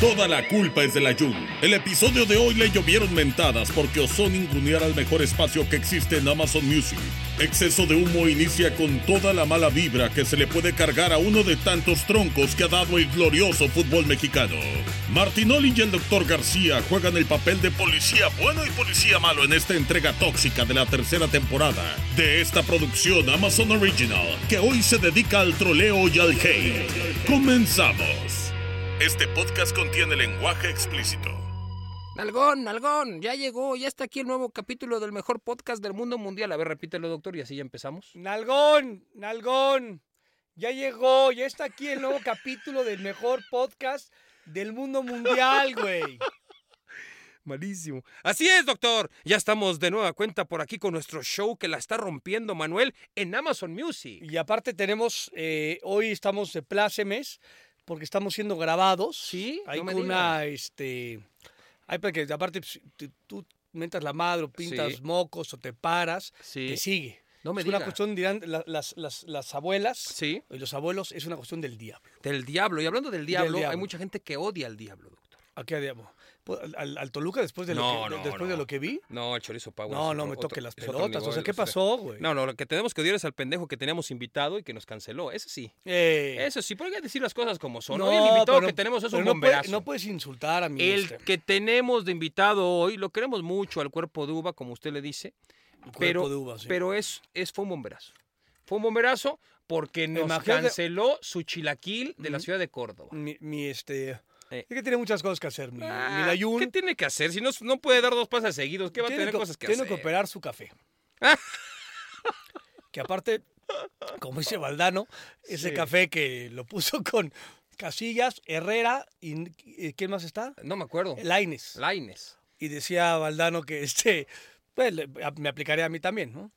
Toda la culpa es de la Jun. El episodio de hoy le llovieron mentadas porque osó ningunear al mejor espacio que existe en Amazon Music. Exceso de humo inicia con toda la mala vibra que se le puede cargar a uno de tantos troncos que ha dado el glorioso fútbol mexicano. Martinoli y el Dr. García juegan el papel de policía bueno y policía malo en esta entrega tóxica de la tercera temporada de esta producción Amazon Original que hoy se dedica al troleo y al hate. Comenzamos. Este podcast contiene lenguaje explícito. Nalgón, Nalgón, ya llegó, ya está aquí el nuevo capítulo del mejor podcast del mundo mundial. A ver, repítelo, doctor, y así ya empezamos. Nalgón, Nalgón, ya llegó, ya está aquí el nuevo capítulo del mejor podcast del mundo mundial, güey. Malísimo. Así es, doctor. Ya estamos de nueva cuenta por aquí con nuestro show que la está rompiendo Manuel en Amazon Music. Y aparte tenemos, eh, hoy estamos de plácemes porque estamos siendo grabados. Sí, Hay no una, este, hay porque aparte pues, tú- mentas la madre o pintas Sí. mocos o te paras, Sí. te sigue. No me es una cuestión, dirán la- las, las, las abuelas Sí, y los abuelos, es una cuestión del diablo. del diablo. Y hablando del diablo, hay diablo. mucha gente que odia al diablo, doctor. ¿A qué diablo? Pues, ¿Al, Toluca después de lo No, que, no, después de lo que vi? No, el chorizo Power. No, no, otro- me toque las pelotas. O sea, ¿qué pasó, güey? No, no, lo que tenemos que odiar es al pendejo que teníamos invitado y que nos canceló. Eso sí. Eh, Eso sí, porque hay que decir las cosas como son. no, Hoy el invitado pero- que tenemos es un no, puede- bomberazo. no puedes insultar a mi El este, que tenemos de invitado hoy, lo queremos mucho al cuerpo de uva, como usted le dice, cuerpo pero, de uva, sí. pero es, es, fue un bomberazo. Fue un bomberazo porque nos Imagínate- canceló su chilaquil de la ciudad de Córdoba. mi, mi, este... Eh. Es que tiene muchas cosas que hacer, mi, mi Ah. ¿Qué tiene que hacer? Si no, no puede dar dos pases seguidos, ¿qué va a tiene tener que, cosas que tiene hacer? que operar su café. que aparte, como dice Valdano, ese Sí. café que lo puso con Casillas, Herrera y y ¿quién más está? No me acuerdo. Laines. Laines. Y decía Valdano que este, pues, me aplicaré a mí también, ¿no?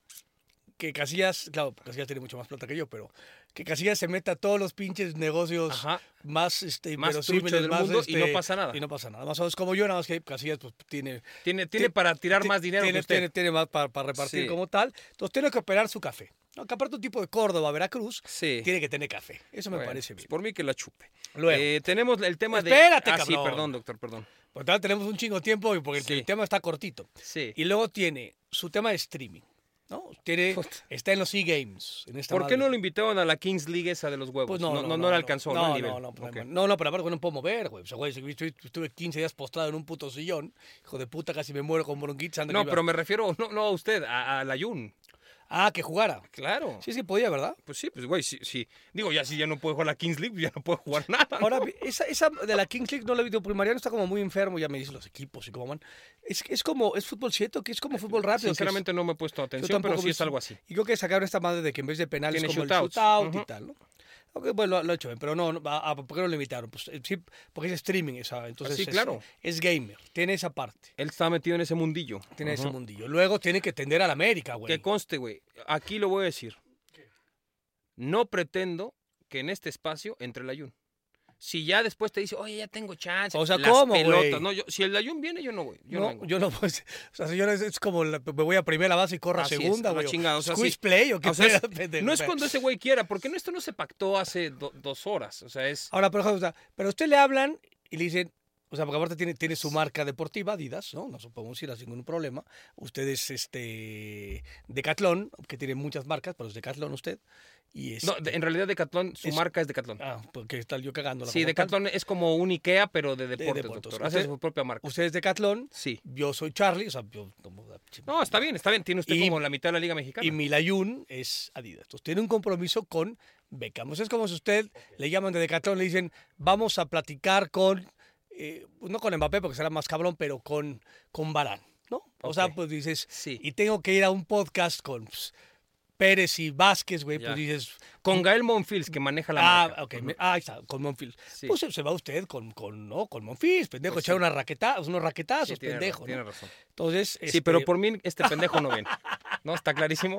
Que Casillas, claro, Casillas tiene mucho más plata que yo, pero que Casillas se meta a todos los pinches negocios Ajá. más, este, Más truchos del más, mundo y no este, pasa nada. Y no pasa nada. Más o menos como yo, nada más que Casillas pues, tiene Tiene, tiene Ti- para tirar Ti- más dinero tiene, que usted. Tiene, tiene más para, para repartir Sí. como tal. Entonces tiene que operar su café. ¿no? Que aparte un tipo de Córdoba, Veracruz, Sí. tiene que tener café. Eso me Bueno, parece pues bien. por mí que la chupe. Luego. Eh, tenemos el tema de... Espérate, ah, sí, cabrón. perdón, doctor, perdón. Porque tal, tenemos un chingo de tiempo porque Sí. el tema está cortito. Sí. Y luego tiene su tema de streaming. ¿No? Tiene, está en los E-Games. en esta ¿Por qué no lo invitaron a la Kings League esa de los huevos? Pues no, no, no, le alcanzó, no, no, el nivel. no, no, pues, Ok. no, no, pero aparte no puedo mover, güey. O sea, güey, estuve, estuve 15 días postrado en un puto sillón. Hijo de puta, casi me muero con bronquitis. No, pero me refiero, no, no a usted, a, a la Jun. Ah, que jugara. Claro. Sí, sí podía, ¿verdad? Pues sí, pues güey, sí, sí. Digo, ya si ya no puede jugar la Kings League, pues ya no puede jugar nada. ¿no? Ahora, esa, esa de la Kings League no la he visto, porque Mariano está como muy enfermo, ya me dicen los equipos y cómo van. Es, es como, es fútbol cierto, que es como fútbol rápido. es- Sinceramente no me he puesto atención, pero sí es algo así. Y creo que sacaron esta madre de que en vez de penales Tiene como el shootout y tal, ¿no? Ok, bueno, lo, lo he hecho bien, pero no, no, a- a- ¿por qué no lo invitaron? Pues eh, sí, porque es streaming esa, entonces sí, es, claro. es gamer, tiene esa parte, Él está metido en ese mundillo. tiene ese mundillo. Luego tiene que tender a la América, güey. Que conste, güey. Aquí lo voy a decir. No pretendo que en este espacio entre el Ayun. Si ya después te dice, oye, ya tengo chance. O sea, las ¿cómo, pelotas. No, yo, si el Ayun viene, yo no voy. Yo no, no, vengo. yo no, pues, o sea, yo es como, la- me voy a primera base y corro Así a segunda, güey. o sea, sí. play o qué O sea, es- pendejo, no es cuando ese güey quiera, porque no, esto no se pactó hace do- dos horas. O sea, es. Ahora, ejemplo, o sea, pero a usted le hablan y le dicen, O sea, porque aparte tiene, tiene su marca deportiva, Adidas, ¿no? No podemos ir sin ningún problema. Usted es este Decathlon, que tiene muchas marcas, pero es Decathlon usted. Y es, No, de- en realidad Decathlon, su es- marca es Decathlon. Ah, porque está yo cagando. sí, Decathlon es como un Ikea, pero de deportes, deportes. doctor. Hace su propia marca. Usted es Decathlon, Sí. yo soy Charlie, o sea, yo como- No, está bien, está bien. Tiene usted Y- como la mitad de la Liga Mexicana. Y Milayun es Adidas. Entonces tiene un compromiso con Beckham. O sea, es como si usted le llaman de Decathlon, le dicen, vamos a platicar con, eh, no con Mbappé porque será más cabrón, pero con, con Barán, ¿no? O sea, pues dices, Sí. y tengo que ir a un podcast con pues, Pérez y Vázquez, güey, pues dices, Con Gael Monfils, que maneja la ah, marca. ok, me- ah, ahí está, con Monfils. Sí. Pues se- va usted con, con, ¿no? Con Monfils, pendejo, Pues echar sí. una raqueta, unos raquetazos, Sí, tiene pendejo, razón, ¿no? tiene razón. Entonces, Sí, este, pero por mí este pendejo no viene. ¿No? ¿Está clarísimo?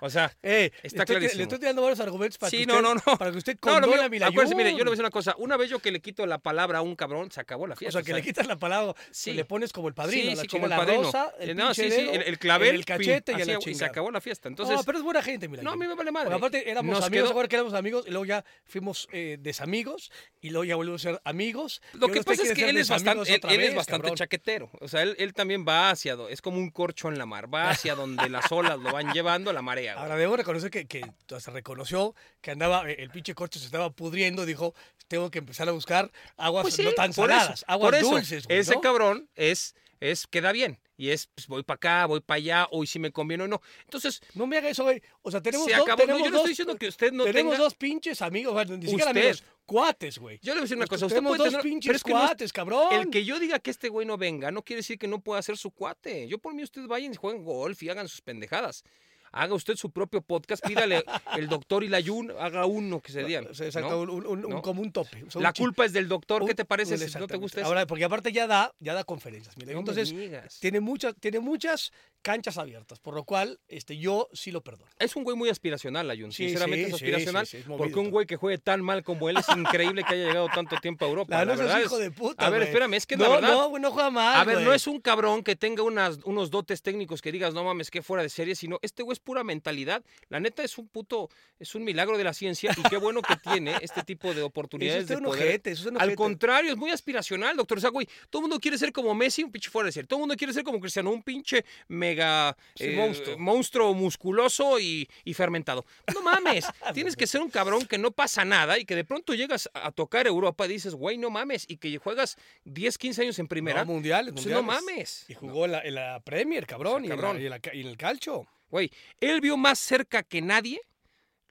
O sea, Eh, Está estoy, clarísimo. le estoy tirando varios argumentos para sí, que no, usted, no, no. para que usted condone Milayun. acuérdese, mire, yo le voy a decir una cosa. Una vez yo que le quito la palabra a un cabrón, se acabó la O fiesta. sea, que le quitas la palabra, Sí. le pones como el padrino, sí, la sí, chica, como el la padrino. rosa, el Eh, no, sí, sí, el, el clavel, el cachete pin, y, así, y se acabó la fiesta. Entonces, no, pero es buena gente, mira. no, a mí me vale madre. Porque aparte éramos Nos amigos, ahora que éramos amigos, y luego ya fuimos eh, desamigos, y luego ya volvimos a ser amigos. Lo que pasa es que él es bastante, él, es bastante cabrón. chaquetero. O sea, él, él también va hacia, es como un corcho en la mar, va hacia donde las olas lo van llevando a la marea. güey. Ahora debo reconocer que, que se reconoció que andaba, eh, el pinche corcho se estaba pudriendo, dijo, tengo que empezar a buscar aguas Pues sí, no tan por saladas, eso, aguas por eso, dulces, güey, Ese ¿no? cabrón es, es, queda bien. Y es, pues voy para acá, voy para allá, hoy si me conviene o no. Entonces, No me haga eso, güey. O sea, tenemos se dos, acabó. No, tenemos yo no dos- estoy diciendo que usted no tenemos tenga... dos pinches amigos, bueno, ni siquiera Usted. amigos, cuates, güey. Yo le voy a decir una cosa. Usted tenemos puede dos tener... pinches pero es que no es- cuates, cabrón. El que yo diga que este güey no venga no quiere decir que no pueda ser su cuate. Yo por mí ustedes vayan y jueguen golf y hagan sus pendejadas. Haga usted su propio podcast, pídale el doctor y la Yun, haga uno que se digan. Exacto, ¿no? un, un- como un tope. un La culpa es del doctor. ¿Qué te parece si no te gusta eso? Ahora, porque aparte ya da, ya da conferencias. Mira, entonces tiene muchas, tiene muchas canchas abiertas, por lo cual este, yo sí lo perdono. Es un güey muy aspiracional, Ayun. Sí, Sinceramente sí, es aspiracional. sí, sí, es movido porque un güey que juegue tan mal como él es increíble que haya llegado tanto tiempo a Europa. La La, no hijo de puta, A ver, espérame, es que no, la verdad. No, no juega mal, a ver, no es un cabrón que tenga unas, unos dotes técnicos que digas, no mames, que fuera de serie, sino este güey es pura mentalidad. La neta es un puto, es un milagro de la ciencia y qué bueno que tiene este tipo de Es oportunidades de poder. ojete, es un Al contrario, es muy aspiracional, doctor. O sea, güey, todo el mundo quiere ser como Messi, un pinche fuera de serie. Todo el mundo quiere ser como Cristiano, un pinche mega Sí, eh, monstruo. monstruo musculoso y, y fermentado. No mames, tienes que ser un cabrón que no pasa nada y que de pronto llegas a tocar Europa y dices, güey, no mames, y que juegas 10, 15 años en primera. No, mundiales, Pues no mames. Y jugó en la, en la Premier, cabrón, O y, sea, en cabrón. la- y en la ca- y en el calcho. Güey, él vio más cerca que nadie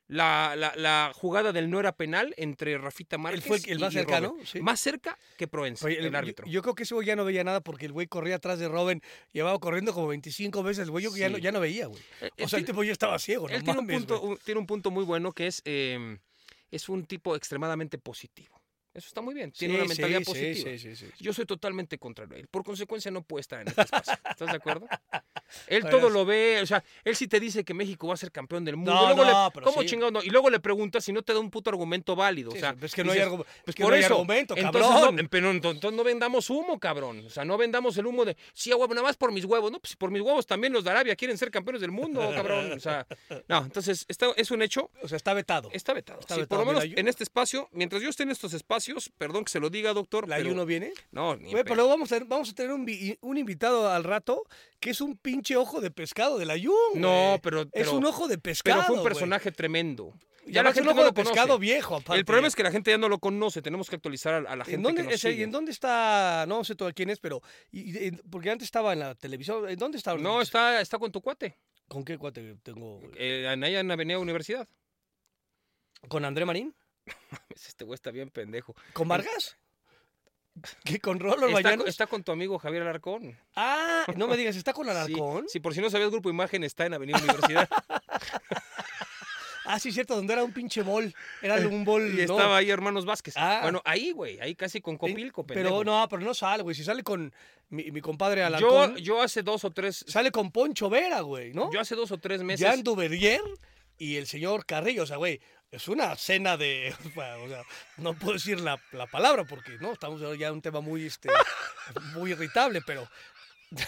la, la- la jugada del no era penal entre Rafita Márquez fue el- más cercano, sí. Más cerca que Proenza, Oye, el, el- yo- árbitro. Yo, creo que ese güey ya no veía nada porque el güey corría atrás de Robin, llevaba corriendo como 25 veces. El güey yo ya, no, ya no veía, güey. Eh, O él sea, el tipo ya estaba ciego, no él tiene, un punto, un- tiene un punto muy bueno que es, eh, es un tipo extremadamente positivo. Eso está muy bien. Tiene Sí, una mentalidad sí, positiva. sí, sí, sí. Yo soy totalmente contrario a él. Por consecuencia, no puede estar en este espacio. ¿Estás de acuerdo? Él todo lo ve, o sea, él sí te dice que México va a ser campeón del mundo. No, Luego no, le, pero ¿Cómo chingado no? Y luego le preguntas si no te da un puto argumento válido. O sea, es que no hay, argu- es que por no hay eso, argumento, entonces cabrón. No, pero entonces no vendamos humo, cabrón. O sea, no vendamos el humo de, sí, a huevo, nada más por mis huevos. No, pues por mis huevos también los de Arabia quieren ser campeones del mundo, cabrón. O sea, no, entonces, esto es un hecho. O sea, está vetado. Está vetado. Está vetado. por lo menos Mira, yo- en este espacio, mientras yo esté en estos espacios, perdón que se lo diga, doctor. ¿La pero- Ayuno viene? No, ni pero vamos a, tener, vamos a tener un, un invitado al rato que es un pinche ojo de pescado del Ayun. No, pero- Es un ojo de pescado. Pero fue un personaje tremendo. Ya la gente un no ojo lo de pescado viejo, aparte. El problema es que la gente ya no lo conoce. Tenemos que actualizar a, a la gente ¿En dónde, que nos sigue. ¿En dónde está? No sé todo quién es, pero. y- y- en- porque antes estaba en la televisión. ¿En dónde está? No, está, está con tu cuate. ¿Con qué cuate tengo? Eh, en Avenida Universidad. ¿Con André Marín? Este güey está bien pendejo. ¿Con Vargas? ¿Qué? ¿Con Rolo Está, está con tu amigo Javier Alarcón. Ah, no me digas, ¿está con Alarcón? sí, por si no sabías, Grupo Imagen está en Avenida Universidad. Ah, sí, cierto, donde era un pinche bol. Era un bol. y no. estaba ahí Hermanos Vázquez. Ah. Bueno, ahí, güey. Ahí casi con Copilco, pendejo. Pero no, pero no sale, güey. Si sale con mi, mi compadre yo, Alarcón, yo hace dos o tres... sale con Poncho Vera, güey, ¿no? Yo hace dos o tres meses... Jan Duverier y el señor Carrillo. O sea, güey, es una cena de. o sea, no puedo decir la, la palabra porque, ¿no? Estamos ya en un tema muy, este, muy irritable, pero.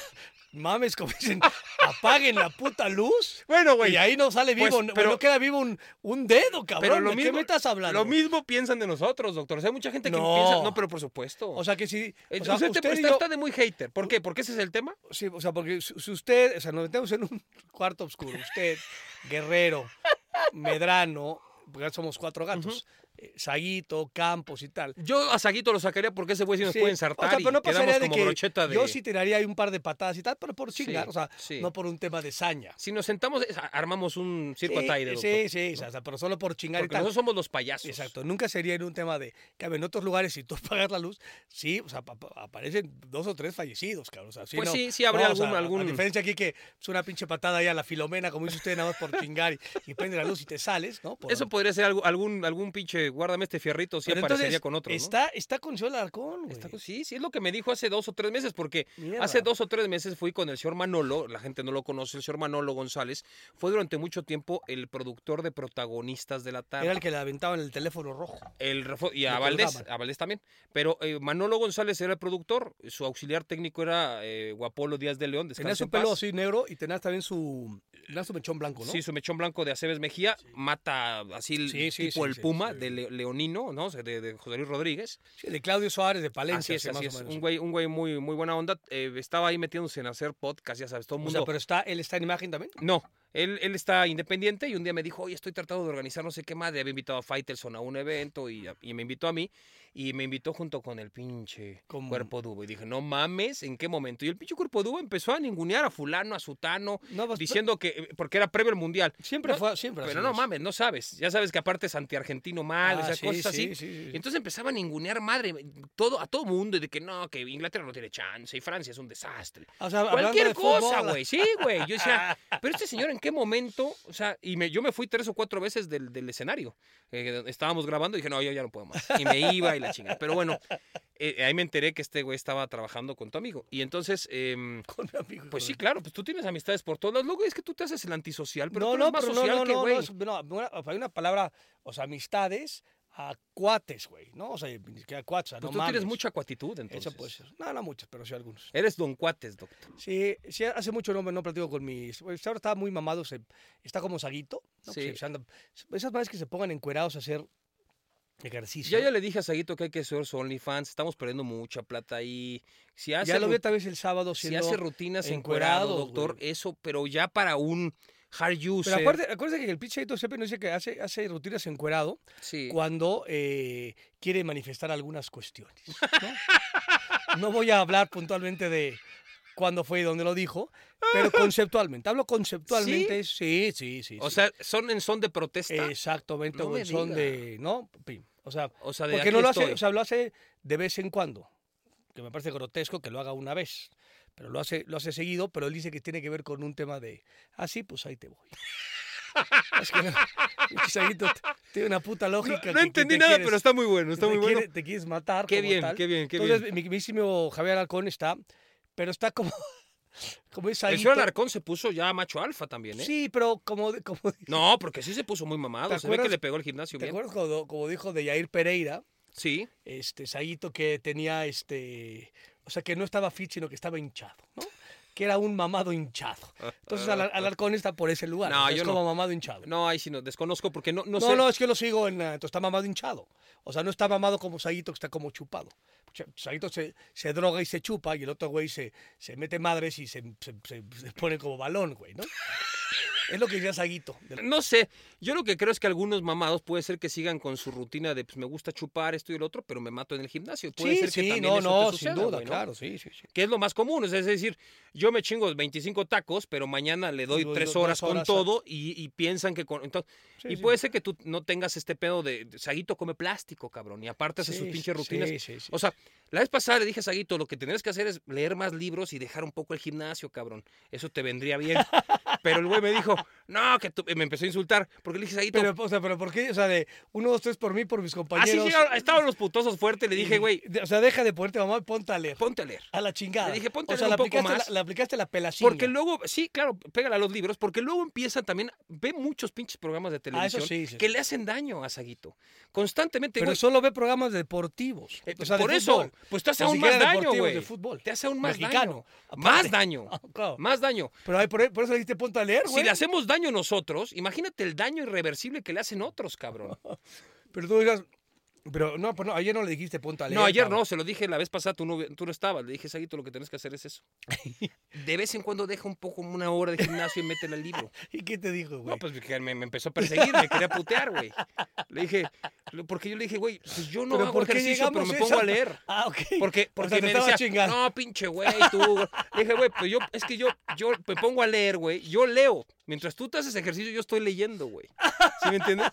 mames, como dicen, apaguen la puta luz. Bueno, güey. Y ahí no sale vivo, Pues, no- pero- no queda vivo un, un dedo, cabrón. Pero lo ¿De mismo, qué me estás hablando? Lo mismo piensan de nosotros, doctor. O sea, hay mucha gente que No. piensa. No, pero por supuesto. O sea que si. Eh, o sea, usted, está, yo- está de muy hater. ¿Por qué? Porque ese es el tema. Sí, o sea, porque si si usted, o sea, nos metemos en un cuarto oscuro, usted, Guerrero, Medrano, porque somos cuatro gatos, Saguito, Campos y tal. Yo a Saguito lo sacaría porque ese güey sí nos Sí, puede ensartar o sea, y pero no pasaría de como que brocheta de... yo sí tiraría ahí un par de patadas y tal, pero por Sí, chingar, o sea, sí. no por un tema de saña. Si nos sentamos, armamos un circo sí, Ataide, doctor. sí, sí, o sea, pero solo por chingar Porque y tal. nosotros somos los payasos. Exacto, nunca sería en un tema de que en otros lugares si tú apagas la luz, sí, o sea, pa- pa- aparecen dos o tres fallecidos, cabrón. O sea, sí, Pues no- sí, sí habría no, o sea, algún- A diferencia aquí que es una pinche patada ahí a la filomena, como dice usted, nada más por chingar y, y prende la luz y te sales, ¿no? Por- Eso podría ser algo- algún, algún pinche, guárdame este fierrito, Pero aparecería entonces, con otro, ¿no? Está, está con Ciudad Alarcón, güey. Está con- sí, sí, es lo que me dijo hace dos o tres meses, porque Mierda. hace dos o tres meses fui con el señor Manolo, la gente no lo conoce, el señor Manolo González, fue durante mucho tiempo el productor de protagonistas de la tarde. Era el que le aventaban el teléfono rojo. El y a Valdés, a Valdés también. Pero eh, Manolo González era el productor, su auxiliar técnico era eh, Guapolo Díaz de León. Tenía su pelo así negro y tenía también su, tenía su mechón blanco, ¿no? Sí, su mechón blanco de Aceves Mejía mata así el Sí, sí, tipo el Puma sí. Le- Leonino, ¿no? O de, de José Luis Rodríguez. Sí, de Claudio Suárez, de Así Palencia, es, así más es. o menos. Un güey, un güey muy, muy buena onda. Eh, estaba ahí metiéndose en hacer podcast, ya sabes, todo el O mundo. sea, pero está, él está en imagen también. No, él, él está independiente y un día me dijo, oye, estoy tratando de organizar no sé qué. Le había invitado a Faitelson a un evento y, y me invitó a mí. Y me invitó junto con el pinche cuerpo dubo. Y dije, no mames, ¿en qué momento? Y el pinche cuerpo dubo empezó a ningunear a fulano, a sutano, No, pues, diciendo que, eh, porque era previo al mundial. Siempre No, fue, siempre Pero no es. mames, no sabes. Ya sabes que aparte es antiargentino mal, Ah, o sea, sí, cosas sí, así. sí, sí, sí. Y entonces empezaba a ningunear madre todo, a todo mundo y de que no, que Inglaterra no tiene chance y Francia es un desastre. O sea, Cualquier cosa, güey. Sí, güey. Yo decía, pero este señor, ¿en qué momento? O sea, y me, yo me fui tres o cuatro veces del, del escenario. Eh, estábamos grabando y dije, no, yo ya no puedo más. Y me iba y la chingada. Pero bueno, eh, ahí me enteré que este güey estaba trabajando con tu amigo. Y entonces, em, Con mi amigo, pues sí, claro, pues tú tienes amistades por todos lados. Luego es que tú te haces el antisocial, pero no, tú no, eres más pero social no, no, que no, güey. no, no, hay una palabra, o sea, amistades a cuates, güey, ¿no? O sea, ni siquiera cuates, o sea, Pues no tú tienes mucha cuatitud, entonces. Eso puede ser. No, no muchas, pero sí algunos. Eres don cuates, doctor. Sí, sí, hace mucho no, no platico con mis... pues, ahora está muy mamado, se, está como saguito. ¿no? Sí. Se- se anda- esas madres que se pongan encuerados a hacer ejercicio. Ya ya le dije a Saguito que hay que hacer su OnlyFans. Estamos perdiendo mucha plata ahí. Si hace, Ya lo vi tal vez el sábado si hace rutinas encuerado, encuerados, doctor, eso, pero ya para un hard user. Pero acuérdate, acuérdate que el pinche Aito siempre nos dice que hace, hace rutinas encuerado sí. cuando eh, quiere manifestar algunas cuestiones. ¿no? No voy a hablar puntualmente de cuándo fue y dónde lo dijo, pero conceptualmente. Hablo conceptualmente, sí, sí, sí. O sí. sea, son en son de protesta. Exactamente, No o en son diga. de, ¿no? Pim. O sea, o sea, de porque no lo hace, o sea, lo hace de vez en cuando, que me parece grotesco que lo haga una vez, pero lo hace, lo hace seguido, pero él dice que tiene que ver con un tema de, ah, sí, pues ahí te voy. es que no, t- tiene una puta lógica. no que entendí te nada, quieres- pero está muy bueno, está muy bueno. quiere- te quieres matar. Qué como bien, tal. qué bien, qué Entonces, bien. mi mismísimo Javier Alcón está, pero está como, como es El señor Alarcón se puso ya macho alfa también, ¿eh? Sí, pero como, como No, porque sí se puso muy mamado. ¿Te Se ve que le pegó el gimnasio ¿Te bien. acuerdas como, como dijo de Yair Pereira? Sí. este Saguito que tenía este, o sea, que no estaba fit, sino que estaba hinchado, ¿no? Que era un mamado hinchado. Entonces Alar- Alarcón está por ese lugar, No, o sea, yo es no. como mamado hinchado. No, ahí sí no, desconozco porque no, no, No, sé. no, es que lo sigo en, entonces está mamado hinchado. O sea, no está mamado como Saguito que está como chupado. Ch- Saguito se, se droga y se chupa y el otro güey se, se mete madres y se, se- se- se pone como balón, güey, ¿no? Es lo que decía Saguito. No sé, yo lo que creo es que algunos mamados puede ser que sigan con su rutina de pues me gusta chupar esto y el otro, pero me mato en el gimnasio. Puede Sí, ser que sí, también no, eso no, te sin duda, ¿no? claro, sí, sí, sí. Que es lo más común, es decir, yo me chingo 25 tacos, pero mañana le doy tres horas, con a- todo y, y piensan que con... Entonces, Sí, y puede ser que tú no tengas este pedo de, Saguito come plástico, cabrón, y aparte hace sus pinches rutinas. sí, sí, sí. O sea, la vez pasada le dije a Saguito, lo que tendrías que hacer es leer más libros y dejar un poco el gimnasio, cabrón. Eso te vendría bien. Pero el güey me dijo, no, que tú, me empezó a insultar, porque le dije, Saguito, Pero, o sea, pero ¿por qué? O sea, de uno, dos, tres por mí, por mis así compañeros. llegaron- estaban los putosos fuertes, le dije, güey, O sea, deja de ponerte mamá ponte a leer. ponte a leer. A la chingada. Le dije, ponte o a sea, leer le un poco aplicaste, más. La, le aplicaste la pelacinga. Porque luego, sí, claro, pégale a los libros, porque luego empieza también, ve muchos pinches programas de Ah, televisión sí, sí. que le hacen daño a Saguito. Constantemente, Pero güey. solo ve programas deportivos. Eh, o sea, de por eso, pues te hace aún más daño, güey. Te hace aún más Mexicano, daño. Más aparte. daño. Ah, claro. Más daño. Pero ahí por, por eso le diste ponte a leer, Si le hacemos daño nosotros, imagínate el daño irreversible que le hacen otros, cabrón. Pero tú dirás, pero no, pues no, ayer no le dijiste ponte a leer. No, ayer no, se lo dije la vez pasada, tú no, tú no estabas. Le dije, Saguito, lo que tienes que hacer es eso. De vez en cuando deja un poco, una hora de gimnasio y métele al libro. ¿Y qué te dijo, güey? No, pues me, me empezó a perseguir, me quería putear, güey. Le dije, porque yo le dije, güey, pues yo no ¿Pero hago por qué ejercicio, pero me pongo a leer. Ah, ok. Porque, O porque sea, te me decía, chingando. no, pinche güey, tú. Le dije, güey, pues yo, es que yo, yo me pongo a leer, güey, yo leo. Mientras tú te haces ejercicio, yo estoy leyendo, güey. ¿Sí me entiendes?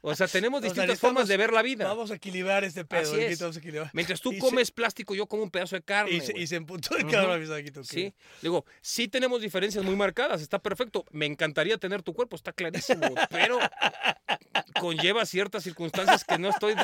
O sea, tenemos O sea, distintas formas de ver la vida. Vamos a equilibrar este pedo. Así aquí es. vamos a equilibrar. Mientras tú Y se- comes plástico, yo como un pedazo de carne, Y se, y se emputó el Ujú. cabrón, mi Saguito, que- Sí, digo, sí tenemos diferencias muy marcadas, está perfecto. Me encantaría tener tu cuerpo, está clarísimo, pero conlleva ciertas circunstancias que no estoy